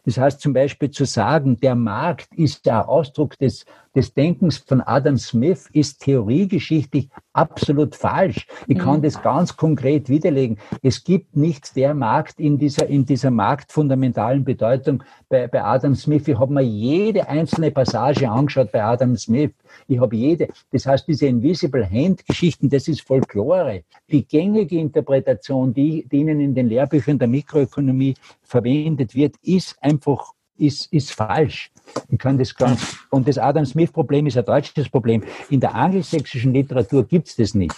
Das heißt zum Beispiel zu sagen, der Markt ist der Ausdruck des, des Denkens von Adam Smith, ist theoriegeschichtlich absolut falsch. Ich kann mhm. das ganz konkret widerlegen. Es gibt nicht der Markt in dieser, in dieser marktfundamentalen Bedeutung bei, bei Adam Smith. Ich habe mir jede einzelne Passage angeschaut bei Adam Smith. Ich habe jede, das heißt, diese Invisible Hand Geschichten, das ist Folklore. Die gängige Interpretation, die, die Ihnen in den Lehrbüchern der Mikroökonomie verwendet wird, ist einfach ist, ist falsch. Ich kann das ganz, und das Adam Smith-Problem ist ein deutsches Problem. In der angelsächsischen Literatur gibt es das nicht.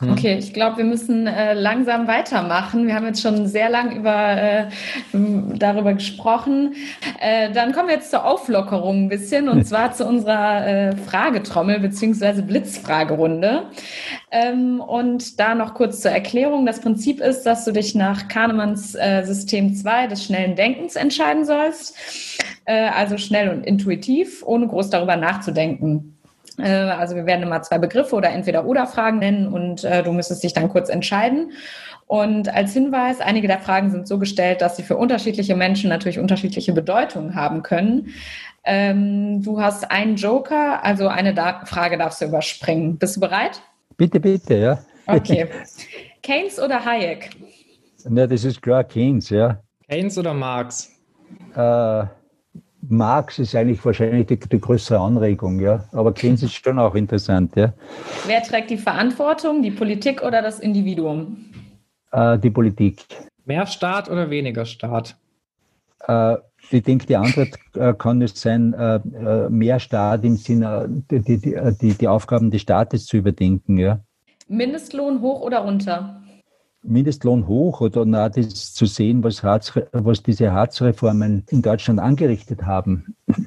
Hm. Okay, ich glaube, wir müssen äh, langsam weitermachen. Wir haben jetzt schon sehr lang über, äh, darüber gesprochen. Äh, dann kommen wir jetzt zur Auflockerung ein bisschen und zwar zu unserer äh, Fragetrommel bzw. Blitzfragerunde. Ähm, und da noch kurz zur Erklärung. Das Prinzip ist, dass du dich nach Kahnemanns äh, System 2 des schnellen Denkens entscheiden sollst. Äh, also schnell und intuitiv, ohne groß darüber nachzudenken. Äh, also wir werden immer zwei Begriffe oder entweder oder Fragen nennen und äh, du müsstest dich dann kurz entscheiden. Und als Hinweis, einige der Fragen sind so gestellt, dass sie für unterschiedliche Menschen natürlich unterschiedliche Bedeutungen haben können. Ähm, du hast einen Joker, also eine da Frage darfst du überspringen. Bist du bereit? Bitte, bitte, ja. Okay. Keynes oder Hayek? Na, das ist klar, Keynes, ja. Keynes oder Marx? Äh, Marx ist eigentlich wahrscheinlich die, die, größere Anregung, ja. Aber Keynes ist schon auch interessant, ja. Wer trägt die Verantwortung, die Politik oder das Individuum? Äh, die Politik. Mehr Staat oder weniger Staat? Äh, ich denke, die Antwort äh, kann es sein, äh, äh, mehr Staat im Sinne, die, die, die, die Aufgaben des Staates zu überdenken, ja. Mindestlohn hoch oder runter? Mindestlohn hoch oder na, das zu sehen, was, Hartz, was diese Harzreformen in Deutschland angerichtet haben. Mhm.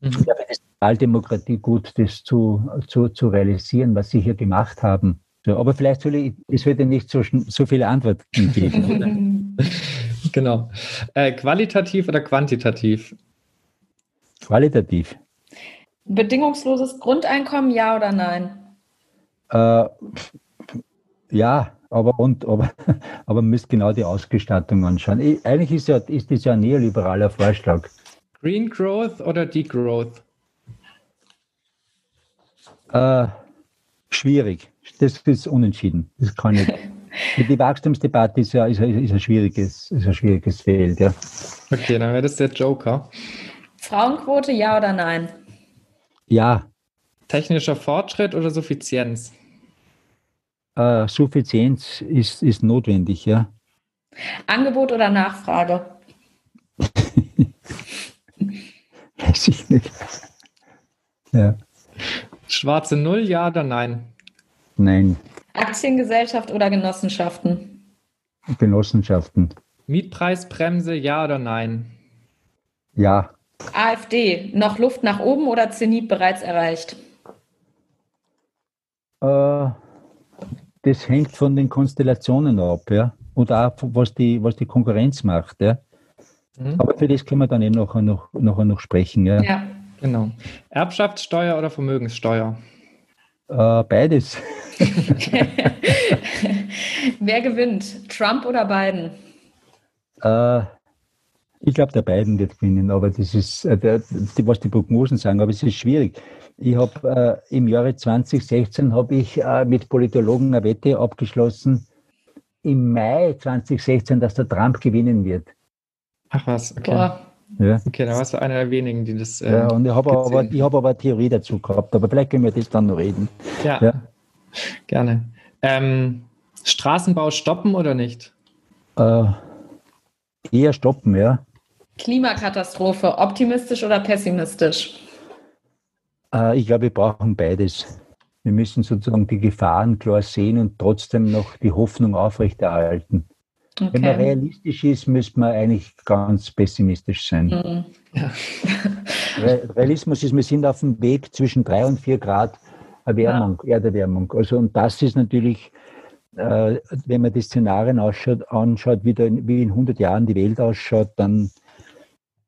Ich glaube, es ist Sozialdemokratie gut, das zu, zu, zu realisieren, was sie hier gemacht haben. So, aber vielleicht soll ich, es wird nicht so, so viele Antworten geben. genau. Äh, qualitativ oder quantitativ? Qualitativ. Bedingungsloses Grundeinkommen, ja oder nein? Äh, ja, aber, und, aber, aber man müsste genau die Ausgestattung anschauen. Ich, eigentlich ist, ja, ist das ja ein neoliberaler Vorschlag. Green Growth oder Degrowth? Äh, schwierig. Das ist unentschieden. Das kann ich. Die Wachstumsdebatte ist ja ist, ist, ein, schwieriges, ist ein schwieriges Feld. Ja. Okay, dann wäre das der Joker. Frauenquote, ja oder nein? Ja. Technischer Fortschritt oder Suffizienz? Äh, Suffizienz ist, ist notwendig, ja. Angebot oder Nachfrage? Weiß ich nicht. Ja. Schwarze Null, ja oder nein? Nein. Aktiengesellschaft oder Genossenschaften? Genossenschaften. Mietpreisbremse, ja oder nein? Ja. AfD, noch Luft nach oben oder Zenit bereits erreicht? Äh, das hängt von den Konstellationen ab, ja. Oder auch, was die, was die Konkurrenz macht, ja. Mhm. Aber für das können wir dann eh nachher noch, nachher noch sprechen, ja. Ja, genau. Erbschaftssteuer oder Vermögenssteuer? Äh, beides. Wer gewinnt? Trump oder Biden? Äh, ich glaube, der Biden wird gewinnen, aber das ist, äh, der, die, was die Prognosen sagen, aber es ist schwierig. Ich habe äh, im Jahre 2016 habe ich äh, mit Politologen eine Wette abgeschlossen, im Mai 2016, dass der Trump gewinnen wird. Ach was, okay. Boah. Ja. Okay, dann warst du einer der wenigen, die das. Äh, ja, und ich habe aber, hab aber eine Theorie dazu gehabt, aber vielleicht können wir das dann noch reden. Ja, ja. gerne. Ähm, Straßenbau stoppen oder nicht? Äh, eher stoppen, ja. Klimakatastrophe, optimistisch oder pessimistisch? Äh, ich glaube, wir brauchen beides. Wir müssen sozusagen die Gefahren klar sehen und trotzdem noch die Hoffnung aufrechterhalten. Okay. Wenn man realistisch ist, müsste man eigentlich ganz pessimistisch sein. Mhm. Ja. Realismus ist, wir sind auf dem Weg zwischen drei und vier Grad Erwärmung, ja. Erderwärmung. Also, und das ist natürlich, äh, wenn man die Szenarien ausschaut, anschaut, wie, da, wie in 100 Jahren die Welt ausschaut, dann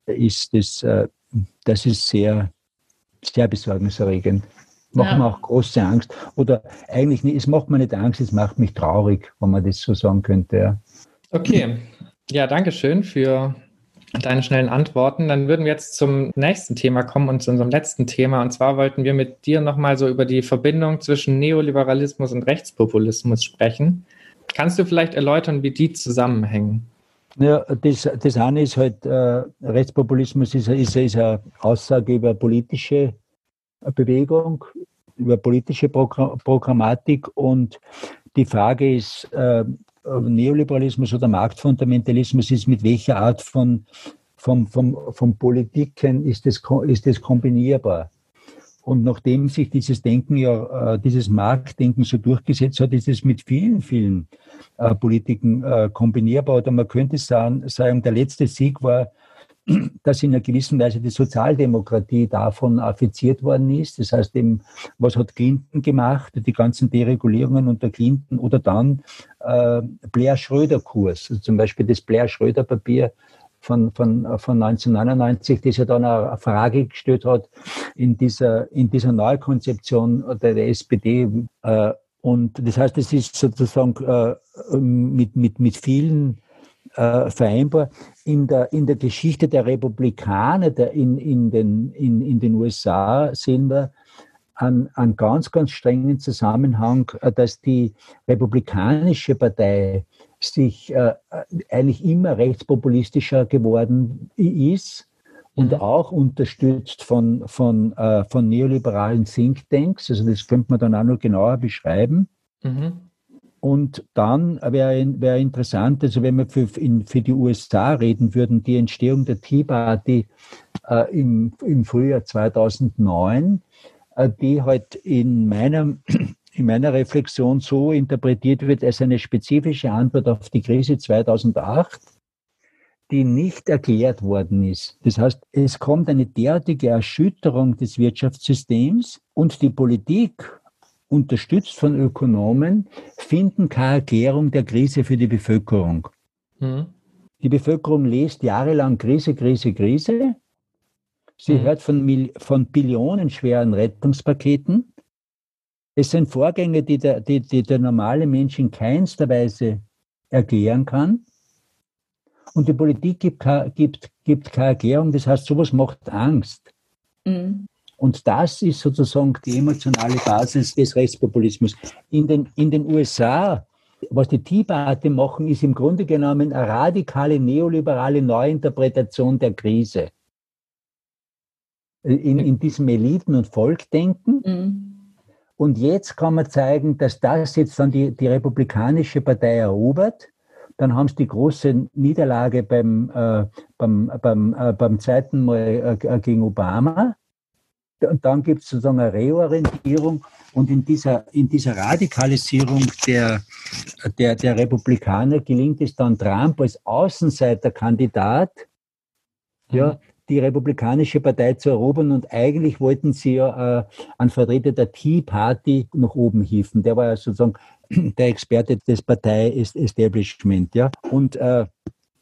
ist das, äh, das ist sehr sehr besorgniserregend. Macht ja. mir auch große Angst. Oder eigentlich nicht, es macht mir nicht Angst, es macht mich traurig, wenn man das so sagen könnte. Ja. Okay. Ja, danke schön für deine schnellen Antworten. Dann würden wir jetzt zum nächsten Thema kommen und zu unserem letzten Thema. Und zwar wollten wir mit dir nochmal so über die Verbindung zwischen Neoliberalismus und Rechtspopulismus sprechen. Kannst du vielleicht erläutern, wie die zusammenhängen? Ja, das, das eine ist halt, äh, Rechtspopulismus ist, ist, ist eine Aussage über politische Bewegung, über politische Programmatik und die Frage ist, äh, Neoliberalismus oder Marktfundamentalismus ist mit welcher Art von, vom, vom, vom Politiken ist das, ist das kombinierbar. Und nachdem sich dieses Denken ja, äh, dieses Marktdenken so durchgesetzt hat, ist es mit vielen, vielen äh, Politiken äh, kombinierbar. Oder man könnte sagen, der letzte Sieg war, dass in einer gewissen Weise die Sozialdemokratie davon affiziert worden ist. Das heißt eben, was hat Clinton gemacht, die ganzen Deregulierungen unter Clinton oder dann Blair-Schröder-Kurs, also zum Beispiel das Blair-Schröder-Papier von, von, von 1999, das ja dann eine Frage gestellt hat in dieser, in dieser Neukonzeption der, der SPD. Äh, und das heißt, es ist sozusagen äh, mit, mit, mit vielen äh, vereinbar. In der, in der Geschichte der Republikaner der in, in, den, in, in den USA sehen wir einen, einen ganz, ganz strengen Zusammenhang, äh, dass die Republikanische Partei sich äh, eigentlich immer rechtspopulistischer geworden ist und mhm. auch unterstützt von, von, äh, von neoliberalen Thinktanks. Also das könnte man dann auch noch genauer beschreiben. Mhm. Und dann wäre wär interessant, also wenn wir für, in, für die USA reden würden, die Entstehung der Tea Party äh, im, im Frühjahr 2009, äh, die halt in meinem in meiner Reflexion so interpretiert wird als eine spezifische Antwort auf die Krise 2008, die nicht erklärt worden ist. Das heißt, es kommt eine derartige Erschütterung des Wirtschaftssystems und die Politik, unterstützt von Ökonomen, finden keine Erklärung der Krise für die Bevölkerung. Mhm. Die Bevölkerung liest jahrelang Krise, Krise, Krise. Sie mhm. hört von, von billionenschweren Rettungspaketen. Es sind Vorgänge, die der, die, die der normale Mensch in keinster Weise erklären kann. Und die Politik gibt, gibt, gibt keine Erklärung. Das heißt, sowas macht Angst. Mhm. Und das ist sozusagen die emotionale Basis des Rechtspopulismus. In den, in den USA, was die Tea Party machen, ist im Grunde genommen eine radikale neoliberale Neuinterpretation der Krise. In, in diesem Eliten- und Volkdenken. Mhm. Und jetzt kann man zeigen, dass das jetzt dann die, die Republikanische Partei erobert. Dann haben sie die große Niederlage beim, äh, beim, beim, äh, beim zweiten Mal äh, gegen Obama. Und dann gibt es sozusagen eine Reorientierung. Und in dieser, in dieser Radikalisierung der, der, der Republikaner gelingt es dann Trump als Außenseiterkandidat, mhm. ja, die Republikanische Partei zu erobern und eigentlich wollten sie ja äh, einen Vertreter der Tea Party nach oben hieven. Der war ja sozusagen der Experte des Partei-Establishment. Ja? Und äh,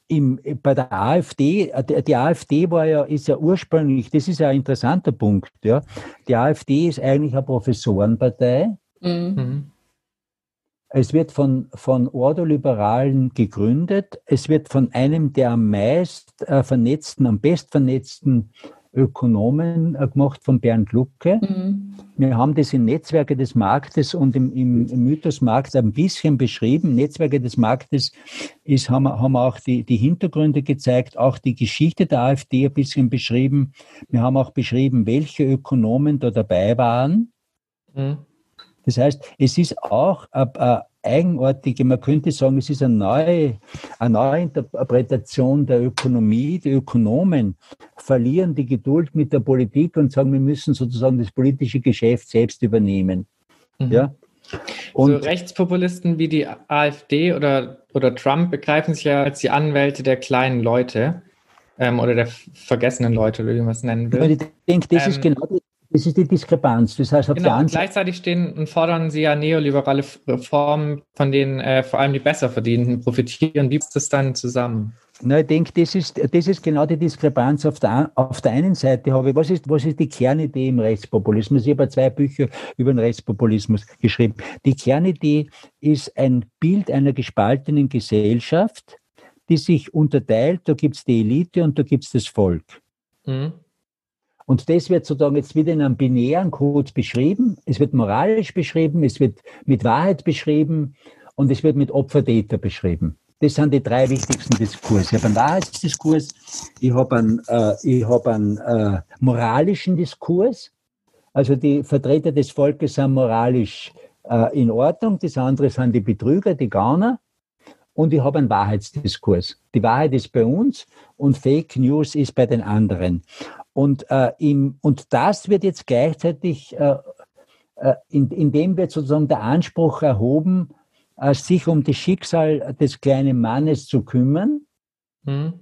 im, bei der AfD, äh, die AfD war ja, ist ja ursprünglich, das ist ja ein interessanter Punkt, ja. Die AfD ist eigentlich eine Professorenpartei. Mhm. Es wird von, von Ordoliberalen gegründet. Es wird von einem der am meist äh, vernetzten, am best vernetzten Ökonomen äh, gemacht, von Bernd Lucke. Mhm. Wir haben das in Netzwerke des Marktes und im, im, im Mythos Markt ein bisschen beschrieben. Netzwerke des Marktes ist, haben, haben auch die, die Hintergründe gezeigt, auch die Geschichte der AfD ein bisschen beschrieben. Wir haben auch beschrieben, welche Ökonomen da dabei waren. Mhm. Das heißt, es ist auch eine eigenartige, man könnte sagen, es ist eine neue, eine neue Interpretation der Ökonomie. Die Ökonomen verlieren die Geduld mit der Politik und sagen, wir müssen sozusagen das politische Geschäft selbst übernehmen. Mhm. Ja? Und so Rechtspopulisten wie die AfD oder, oder Trump begreifen sich ja als die Anwälte der kleinen Leute ähm, oder der vergessenen Leute, wie man es nennen will. Ich denke, das ähm, ist genau die das ist die Diskrepanz. Das heißt, genau, und gleichzeitig stehen und fordern sie ja neoliberale Reformen, von denen äh, vor allem die Besserverdienenden profitieren. Wie ist das dann zusammen? Na, ich denke, das ist, das ist genau die Diskrepanz. Auf der, auf der einen Seite habe ich, was ist, was ist die Kernidee im Rechtspopulismus? Ich habe zwei Bücher über den Rechtspopulismus geschrieben. Die Kernidee ist ein Bild einer gespaltenen Gesellschaft, die sich unterteilt. Da gibt es die Elite und da gibt es das Volk. Mhm. Und das wird sozusagen jetzt wieder in einem binären Code beschrieben. Es wird moralisch beschrieben, es wird mit Wahrheit beschrieben und es wird mit Opfer-Täter beschrieben. Das sind die drei wichtigsten Diskurse. Ich habe einen Wahrheitsdiskurs, ich habe einen, äh, ich habe einen äh, moralischen Diskurs. Also die Vertreter des Volkes sind moralisch äh, in Ordnung, das andere sind die Betrüger, die Gauner. und ich habe einen Wahrheitsdiskurs. Die Wahrheit ist bei uns und Fake News ist bei den anderen. Und, äh, im, und das wird jetzt gleichzeitig, äh, äh, in, indem wird sozusagen der Anspruch erhoben, äh, sich um das Schicksal des kleinen Mannes zu kümmern. Mhm.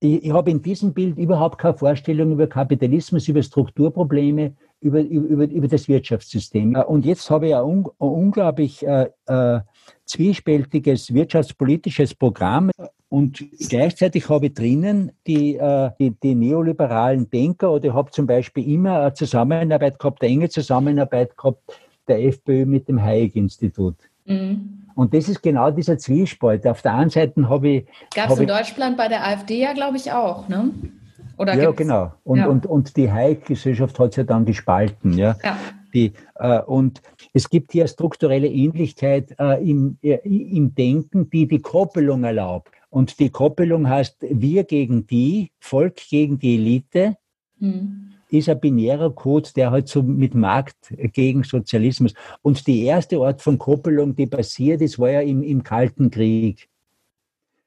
Ich, ich habe in diesem Bild überhaupt keine Vorstellung über Kapitalismus, über Strukturprobleme, über, über, über das Wirtschaftssystem. Äh, und jetzt habe ich ein, un, ein unglaublich äh, äh, zwiespältiges wirtschaftspolitisches Programm. Und gleichzeitig habe ich drinnen die, äh, die, die, neoliberalen Denker oder ich habe zum Beispiel immer eine Zusammenarbeit gehabt, eine enge Zusammenarbeit gehabt der FPÖ mit dem Hayek-Institut. Mhm. Und das ist genau dieser Zwiespalt. Auf der einen Seite habe ich. Gab es in Deutschland bei der AfD ja, glaube ich, auch, ne? Oder ja, genau. Und, ja. und, und die Hayek-Gesellschaft hat sich ja dann gespalten. Ja? ja. Die, äh, und es gibt hier strukturelle Ähnlichkeit äh, im, äh, im Denken, die die Koppelung erlaubt. Und die Koppelung heißt wir gegen die, Volk gegen die Elite. Hm ist ein binärer Code, der halt so mit Markt gegen Sozialismus. Und die erste Art von Koppelung, die passiert ist, war ja im, im Kalten Krieg.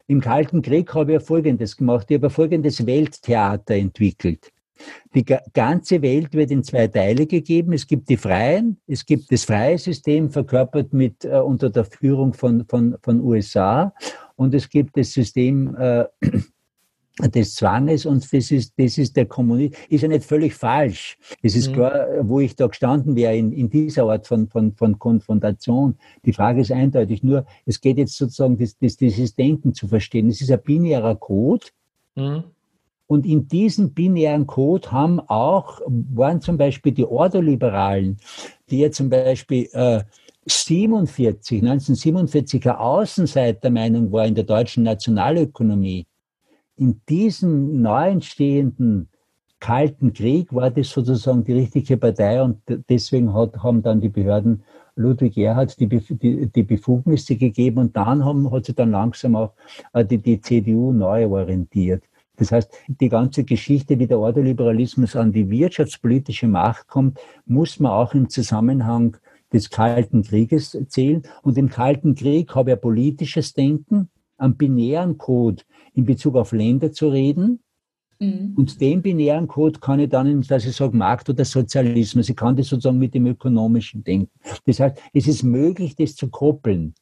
Im Kalten Krieg habe ich ja Folgendes gemacht. Ich habe folgendes Welttheater entwickelt. Die ganze Welt wird in zwei Teile gegeben. Es gibt die Freien, es gibt das freie System, verkörpert mit äh, unter der Führung von, von, von USA. Und es gibt das System äh, des Zwanges und das ist, das ist der Kommunismus, ist ja nicht völlig falsch. Es ist mhm. klar, wo ich da gestanden wäre in, in dieser Art von, von, von Konfrontation. Die Frage ist eindeutig nur, es geht jetzt sozusagen, das, das, dieses Denken zu verstehen. Es ist ein binärer Code. Mhm. Und in diesem binären Code haben auch, waren zum Beispiel die Ordoliberalen, die ja zum Beispiel äh, 47, 1947 eine Außenseitermeinung war in der deutschen Nationalökonomie in diesem neu entstehenden Kalten Krieg war das sozusagen die richtige Partei und deswegen hat, haben dann die Behörden Ludwig Erhard die, die, die Befugnisse gegeben und dann haben, hat sich dann langsam auch äh, die, die CDU neu orientiert. Das heißt, die ganze Geschichte, wie der Ordoliberalismus an die wirtschaftspolitische Macht kommt, muss man auch im Zusammenhang des Kalten Krieges zählen. Und im Kalten Krieg habe ich politisches Denken, am binären Code in Bezug auf Länder zu reden. Mhm. Und den binären Code kann ich dann, dass ich sage, Markt oder Sozialismus, ich kann das sozusagen mit dem ökonomischen denken. Das heißt, es ist möglich, das zu koppeln.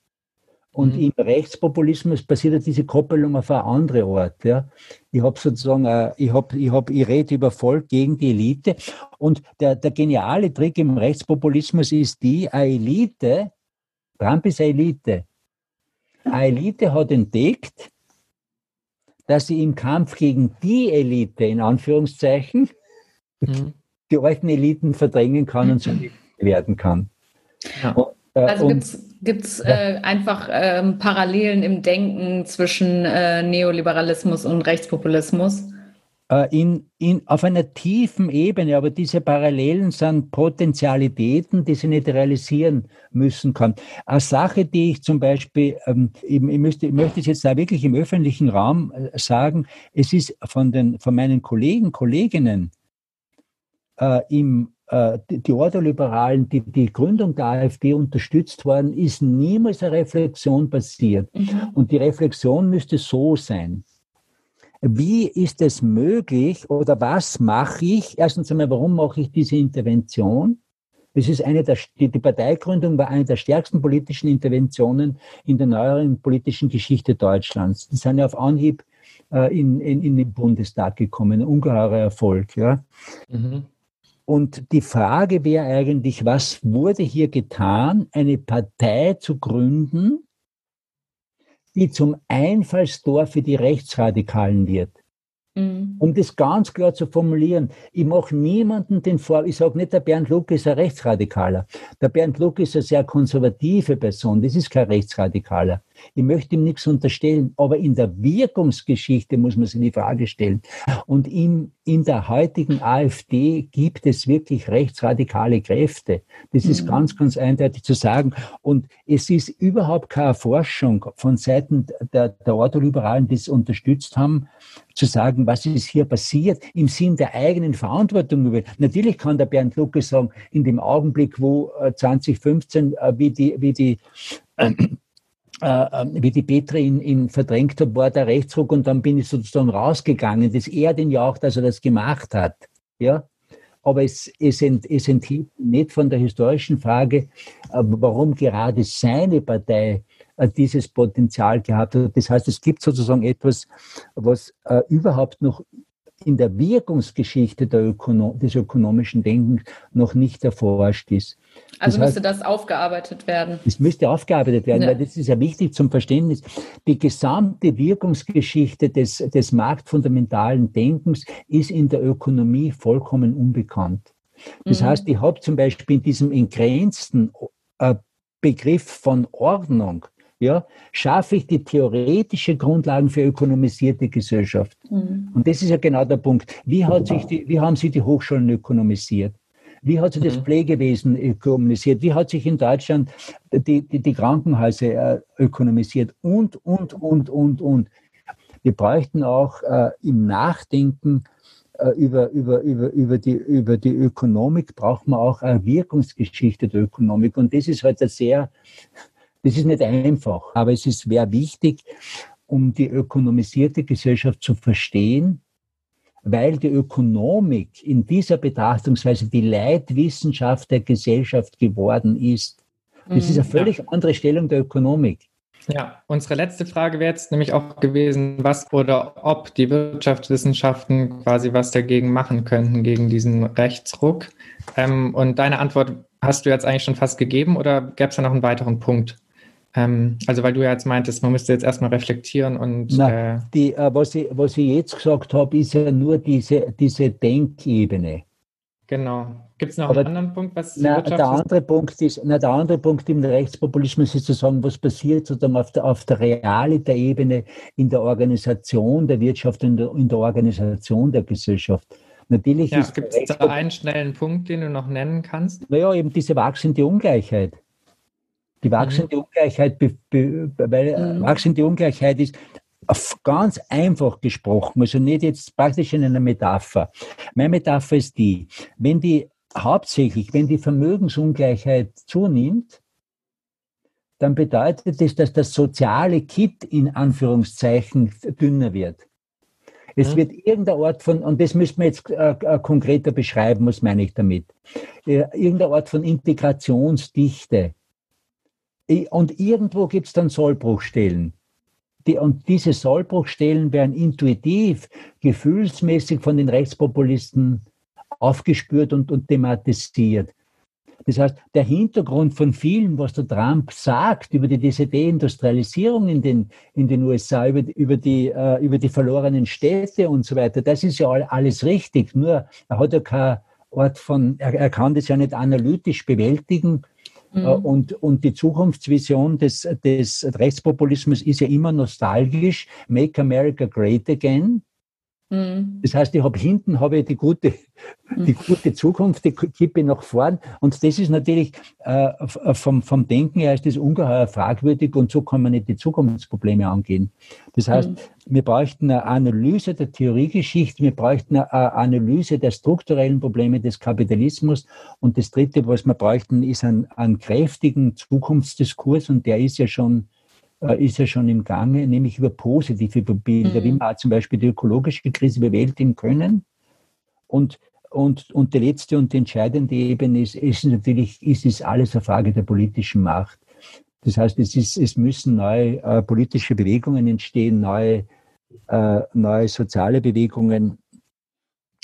Und mhm. im Rechtspopulismus passiert diese Koppelung auf eine andere Art. Ja. Ich habe sozusagen, äh, ich, hab, ich, hab, ich rede über Volk gegen die Elite. Und der, der geniale Trick im Rechtspopulismus ist die, eine Elite, Trump ist eine Elite. Eine Elite hat entdeckt, dass sie im Kampf gegen die Elite, in Anführungszeichen, mhm. die alten Eliten verdrängen kann und so werden kann. Ja. Und, äh, also gibt es äh, einfach äh, Parallelen im Denken zwischen äh, Neoliberalismus und Rechtspopulismus? Äh, in, in, auf einer tiefen Ebene, aber diese Parallelen sind Potentialitäten, die sie nicht realisieren müssen kann. Eine Sache, die ich zum Beispiel, ähm, ich, müsste, ich möchte es jetzt da wirklich im öffentlichen Raum äh, sagen, es ist von, den, von meinen Kollegen, Kolleginnen äh, im die, die Ordoliberalen, die die Gründung der AfD unterstützt worden, ist niemals eine Reflexion passiert. Mhm. Und die Reflexion müsste so sein wie ist es möglich oder was mache ich? Erstens einmal, warum mache ich diese Intervention? Das ist eine der, die, die Parteigründung war eine der stärksten politischen Interventionen in der neueren politischen Geschichte Deutschlands. Die sind ja auf Anhieb äh, in, in, in den Bundestag gekommen. Ein ungeheurer Erfolg, ja. Mhm. Und die Frage wäre eigentlich, was wurde hier getan, eine Partei zu gründen, die zum Einfallstor für die Rechtsradikalen wird. Mhm. Um das ganz klar zu formulieren, ich mache niemanden den Vor, ich sage nicht, der Bernd Lucke ist ein Rechtsradikaler. Der Bernd Lucke ist eine sehr konservative Person, das ist kein Rechtsradikaler. Ich möchte ihm nichts unterstellen, aber in der Wirkungsgeschichte muss man sich die Frage stellen. Und in, in der heutigen AfD gibt es wirklich rechtsradikale Kräfte. Das ist mhm. ganz, ganz eindeutig zu sagen. Und es ist überhaupt keine Forschung von Seiten der, der Ordoliberalen, die es unterstützt haben, zu sagen, was ist hier passiert, im Sinn der eigenen Verantwortung. Natürlich kann der Bernd Lucke sagen, in dem Augenblick, wo 2015, äh, wie die, wie die äh, äh, wie die Petra ihn, ihn verdrängt hat, war der Rechtsruck und dann bin ich sozusagen rausgegangen. Das ehrt ihn ja auch, dass er das gemacht hat. Ja? Aber es, es, ent, es enthielt nicht von der historischen Frage, äh, warum gerade seine Partei dieses Potenzial gehabt hat. Das heißt, es gibt sozusagen etwas, was äh, überhaupt noch in der Wirkungsgeschichte der Ökono des ökonomischen Denkens noch nicht erforscht ist. Also das müsste heißt, das aufgearbeitet werden. Es müsste aufgearbeitet werden, ja. weil das ist ja wichtig zum Verständnis. Die gesamte Wirkungsgeschichte des, des marktfundamentalen Denkens ist in der Ökonomie vollkommen unbekannt. Das mhm. heißt, ich habe zum Beispiel in diesem entgrenzten äh, Begriff von Ordnung ja, schaffe ich die theoretische Grundlagen für ökonomisierte Gesellschaft. Mhm. Und das ist ja genau der Punkt. Wie, hat sich die, wie haben sich die Hochschulen ökonomisiert? Wie hat sich das mhm. Pflegewesen ökonomisiert? Wie hat sich in Deutschland die, die, die Krankenhäuser äh, ökonomisiert? Und, und, und, und, und. Wir bräuchten auch äh, im Nachdenken äh, über, über, über, über, die, über die Ökonomik, braucht man auch eine Wirkungsgeschichte der Ökonomik. Und das ist halt ein sehr das ist nicht einfach, aber es ist sehr wichtig, um die ökonomisierte Gesellschaft zu verstehen, weil die Ökonomik in dieser Betrachtungsweise die Leitwissenschaft der Gesellschaft geworden ist. Das ist eine mhm. völlig ja. andere Stellung der Ökonomik. Ja, unsere letzte Frage wäre jetzt nämlich auch gewesen, was oder ob die Wirtschaftswissenschaften quasi was dagegen machen könnten, gegen diesen Rechtsruck. Ähm, und deine Antwort hast du jetzt eigentlich schon fast gegeben oder gäbe es da noch einen weiteren Punkt? Ähm, also weil du ja jetzt meintest, man müsste jetzt erstmal reflektieren und... Na, äh, die, äh, was, ich, was ich jetzt gesagt habe, ist ja nur diese, diese Denkebene. Genau. Gibt es noch Aber, einen anderen Punkt, was na, der andere Punkt ist, na, der andere Punkt im Rechtspopulismus ist zu sagen, was passiert sozusagen auf der, auf der realiter Ebene in der Organisation der Wirtschaft, in der, in der Organisation der Gesellschaft. Natürlich ja, gibt es da einen schnellen Punkt, den du noch nennen kannst? Naja, eben diese wachsende Ungleichheit. Die wachsende mhm. Ungleichheit, weil äh, mhm. wachsende Ungleichheit ist ganz einfach gesprochen, also nicht jetzt praktisch in einer Metapher. Meine Metapher ist die, wenn die hauptsächlich, wenn die Vermögensungleichheit zunimmt, dann bedeutet das, dass das soziale Kit in Anführungszeichen dünner wird. Es mhm. wird irgendeine Art von, und das müssen wir jetzt äh, äh, konkreter beschreiben, was meine ich damit? Äh, irgendeine Art von Integrationsdichte und irgendwo gibt es dann Sollbruchstellen. Die, und diese Sollbruchstellen werden intuitiv, gefühlsmäßig von den Rechtspopulisten aufgespürt und, und thematisiert. Das heißt, der Hintergrund von vielem, was der Trump sagt über die, diese Deindustrialisierung in den, in den USA, über, über, die, uh, über die verlorenen Städte und so weiter, das ist ja alles richtig. Nur er hat ja kein Ort von, er, er kann das ja nicht analytisch bewältigen äh, mhm. Und, und die Zukunftsvision des, des Rechtspopulismus ist ja immer nostalgisch. Make America Great Again. Mhm. Das heißt, ich habe hinten habe ich die gute, die mhm. gute Zukunft, die kippe nach vorn. Und das ist natürlich äh, vom, vom Denken her ist das ungeheuer fragwürdig und so kann man nicht die Zukunftsprobleme angehen. Das heißt, mhm. wir bräuchten eine Analyse der Theoriegeschichte, wir bräuchten eine Analyse der strukturellen Probleme des Kapitalismus und das Dritte, was wir bräuchten, ist ein, einen kräftigen Zukunftsdiskurs und der ist ja schon äh, ist ja schon im Gange, nämlich über positive Bilder, mhm. wie wir zum Beispiel die ökologische Krise bewältigen können. Und, und, und die letzte und die entscheidende Ebene ist, ist natürlich, ist es alles eine Frage der politischen Macht. Das heißt, es, ist, es müssen neue äh, politische Bewegungen entstehen, neue, äh, neue soziale Bewegungen,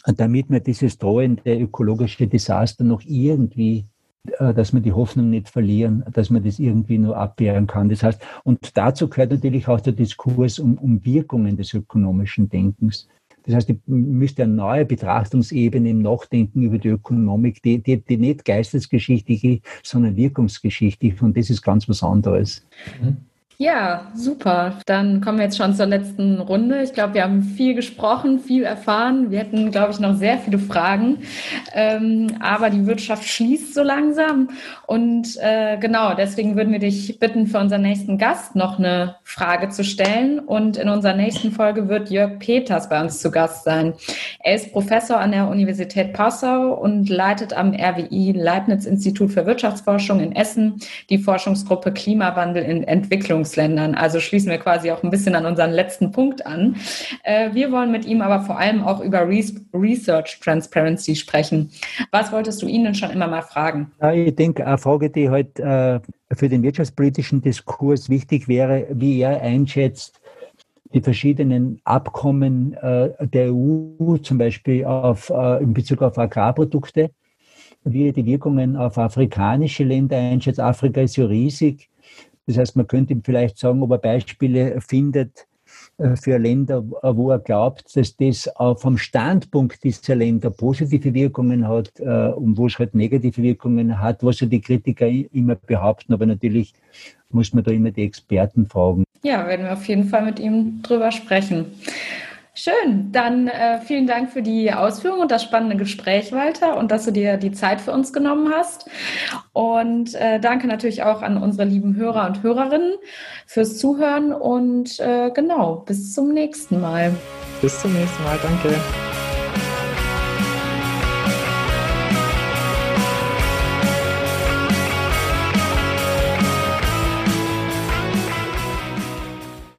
damit man dieses drohende ökologische Desaster noch irgendwie äh, dass wir die Hoffnung nicht verlieren, dass man das irgendwie nur abwehren kann. Das heißt, und dazu gehört natürlich auch der Diskurs um, um Wirkungen des ökonomischen Denkens. Das heißt, ich müsste eine neue Betrachtungsebene im Nachdenken über die Ökonomik, die, die, die nicht geistesgeschichtlich ist, sondern wirkungsgeschichtlich. Und das ist ganz was anderes. Mhm. Ja, super. Dann kommen wir jetzt schon zur letzten Runde. Ich glaube, wir haben viel gesprochen, viel erfahren. Wir hätten, glaube ich, noch sehr viele Fragen. Ähm, aber die Wirtschaft schließt so langsam. Und äh, genau, deswegen würden wir dich bitten, für unseren nächsten Gast noch eine Frage zu stellen. Und in unserer nächsten Folge wird Jörg Peters bei uns zu Gast sein. Er ist Professor an der Universität Passau und leitet am RWI Leibniz Institut für Wirtschaftsforschung in Essen die Forschungsgruppe Klimawandel in Entwicklungs Entwicklungsländern. Also schließen wir quasi auch ein bisschen an unseren letzten Punkt an. Äh, wir wollen mit ihm aber vor allem auch über Research Transparency sprechen. Was wolltest du ihn denn schon immer mal fragen? Ich denke, eine Frage, die halt äh, für den wirtschaftspolitischen Diskurs wichtig wäre, wie er einschätzt, die verschiedenen Abkommen äh, der EU, zum Beispiel auf, in Bezug auf Agrarprodukte, wie er die Wirkungen auf afrikanische Länder einschätzt. Afrika ist so riesig. Das heißt, man könnte ihm vielleicht sagen, ob er Beispiele findet äh, für Länder, wo er glaubt, dass das vom Standpunkt dieser Länder positive Wirkungen hat und wo es halt negative Wirkungen hat, was ja die Kritiker immer behaupten. Aber natürlich muss man da immer die Experten fragen. Ja, werden wir auf jeden Fall mit ihm drüber sprechen. Schön, dann äh, vielen Dank für die Ausführung und das spannende Gespräch, Walter, und dass du dir die Zeit für uns genommen hast. Und äh, danke natürlich auch an unsere lieben Hörer und Hörerinnen fürs Zuhören und äh, genau, bis zum nächsten Mal. Bis zum nächsten Mal, danke.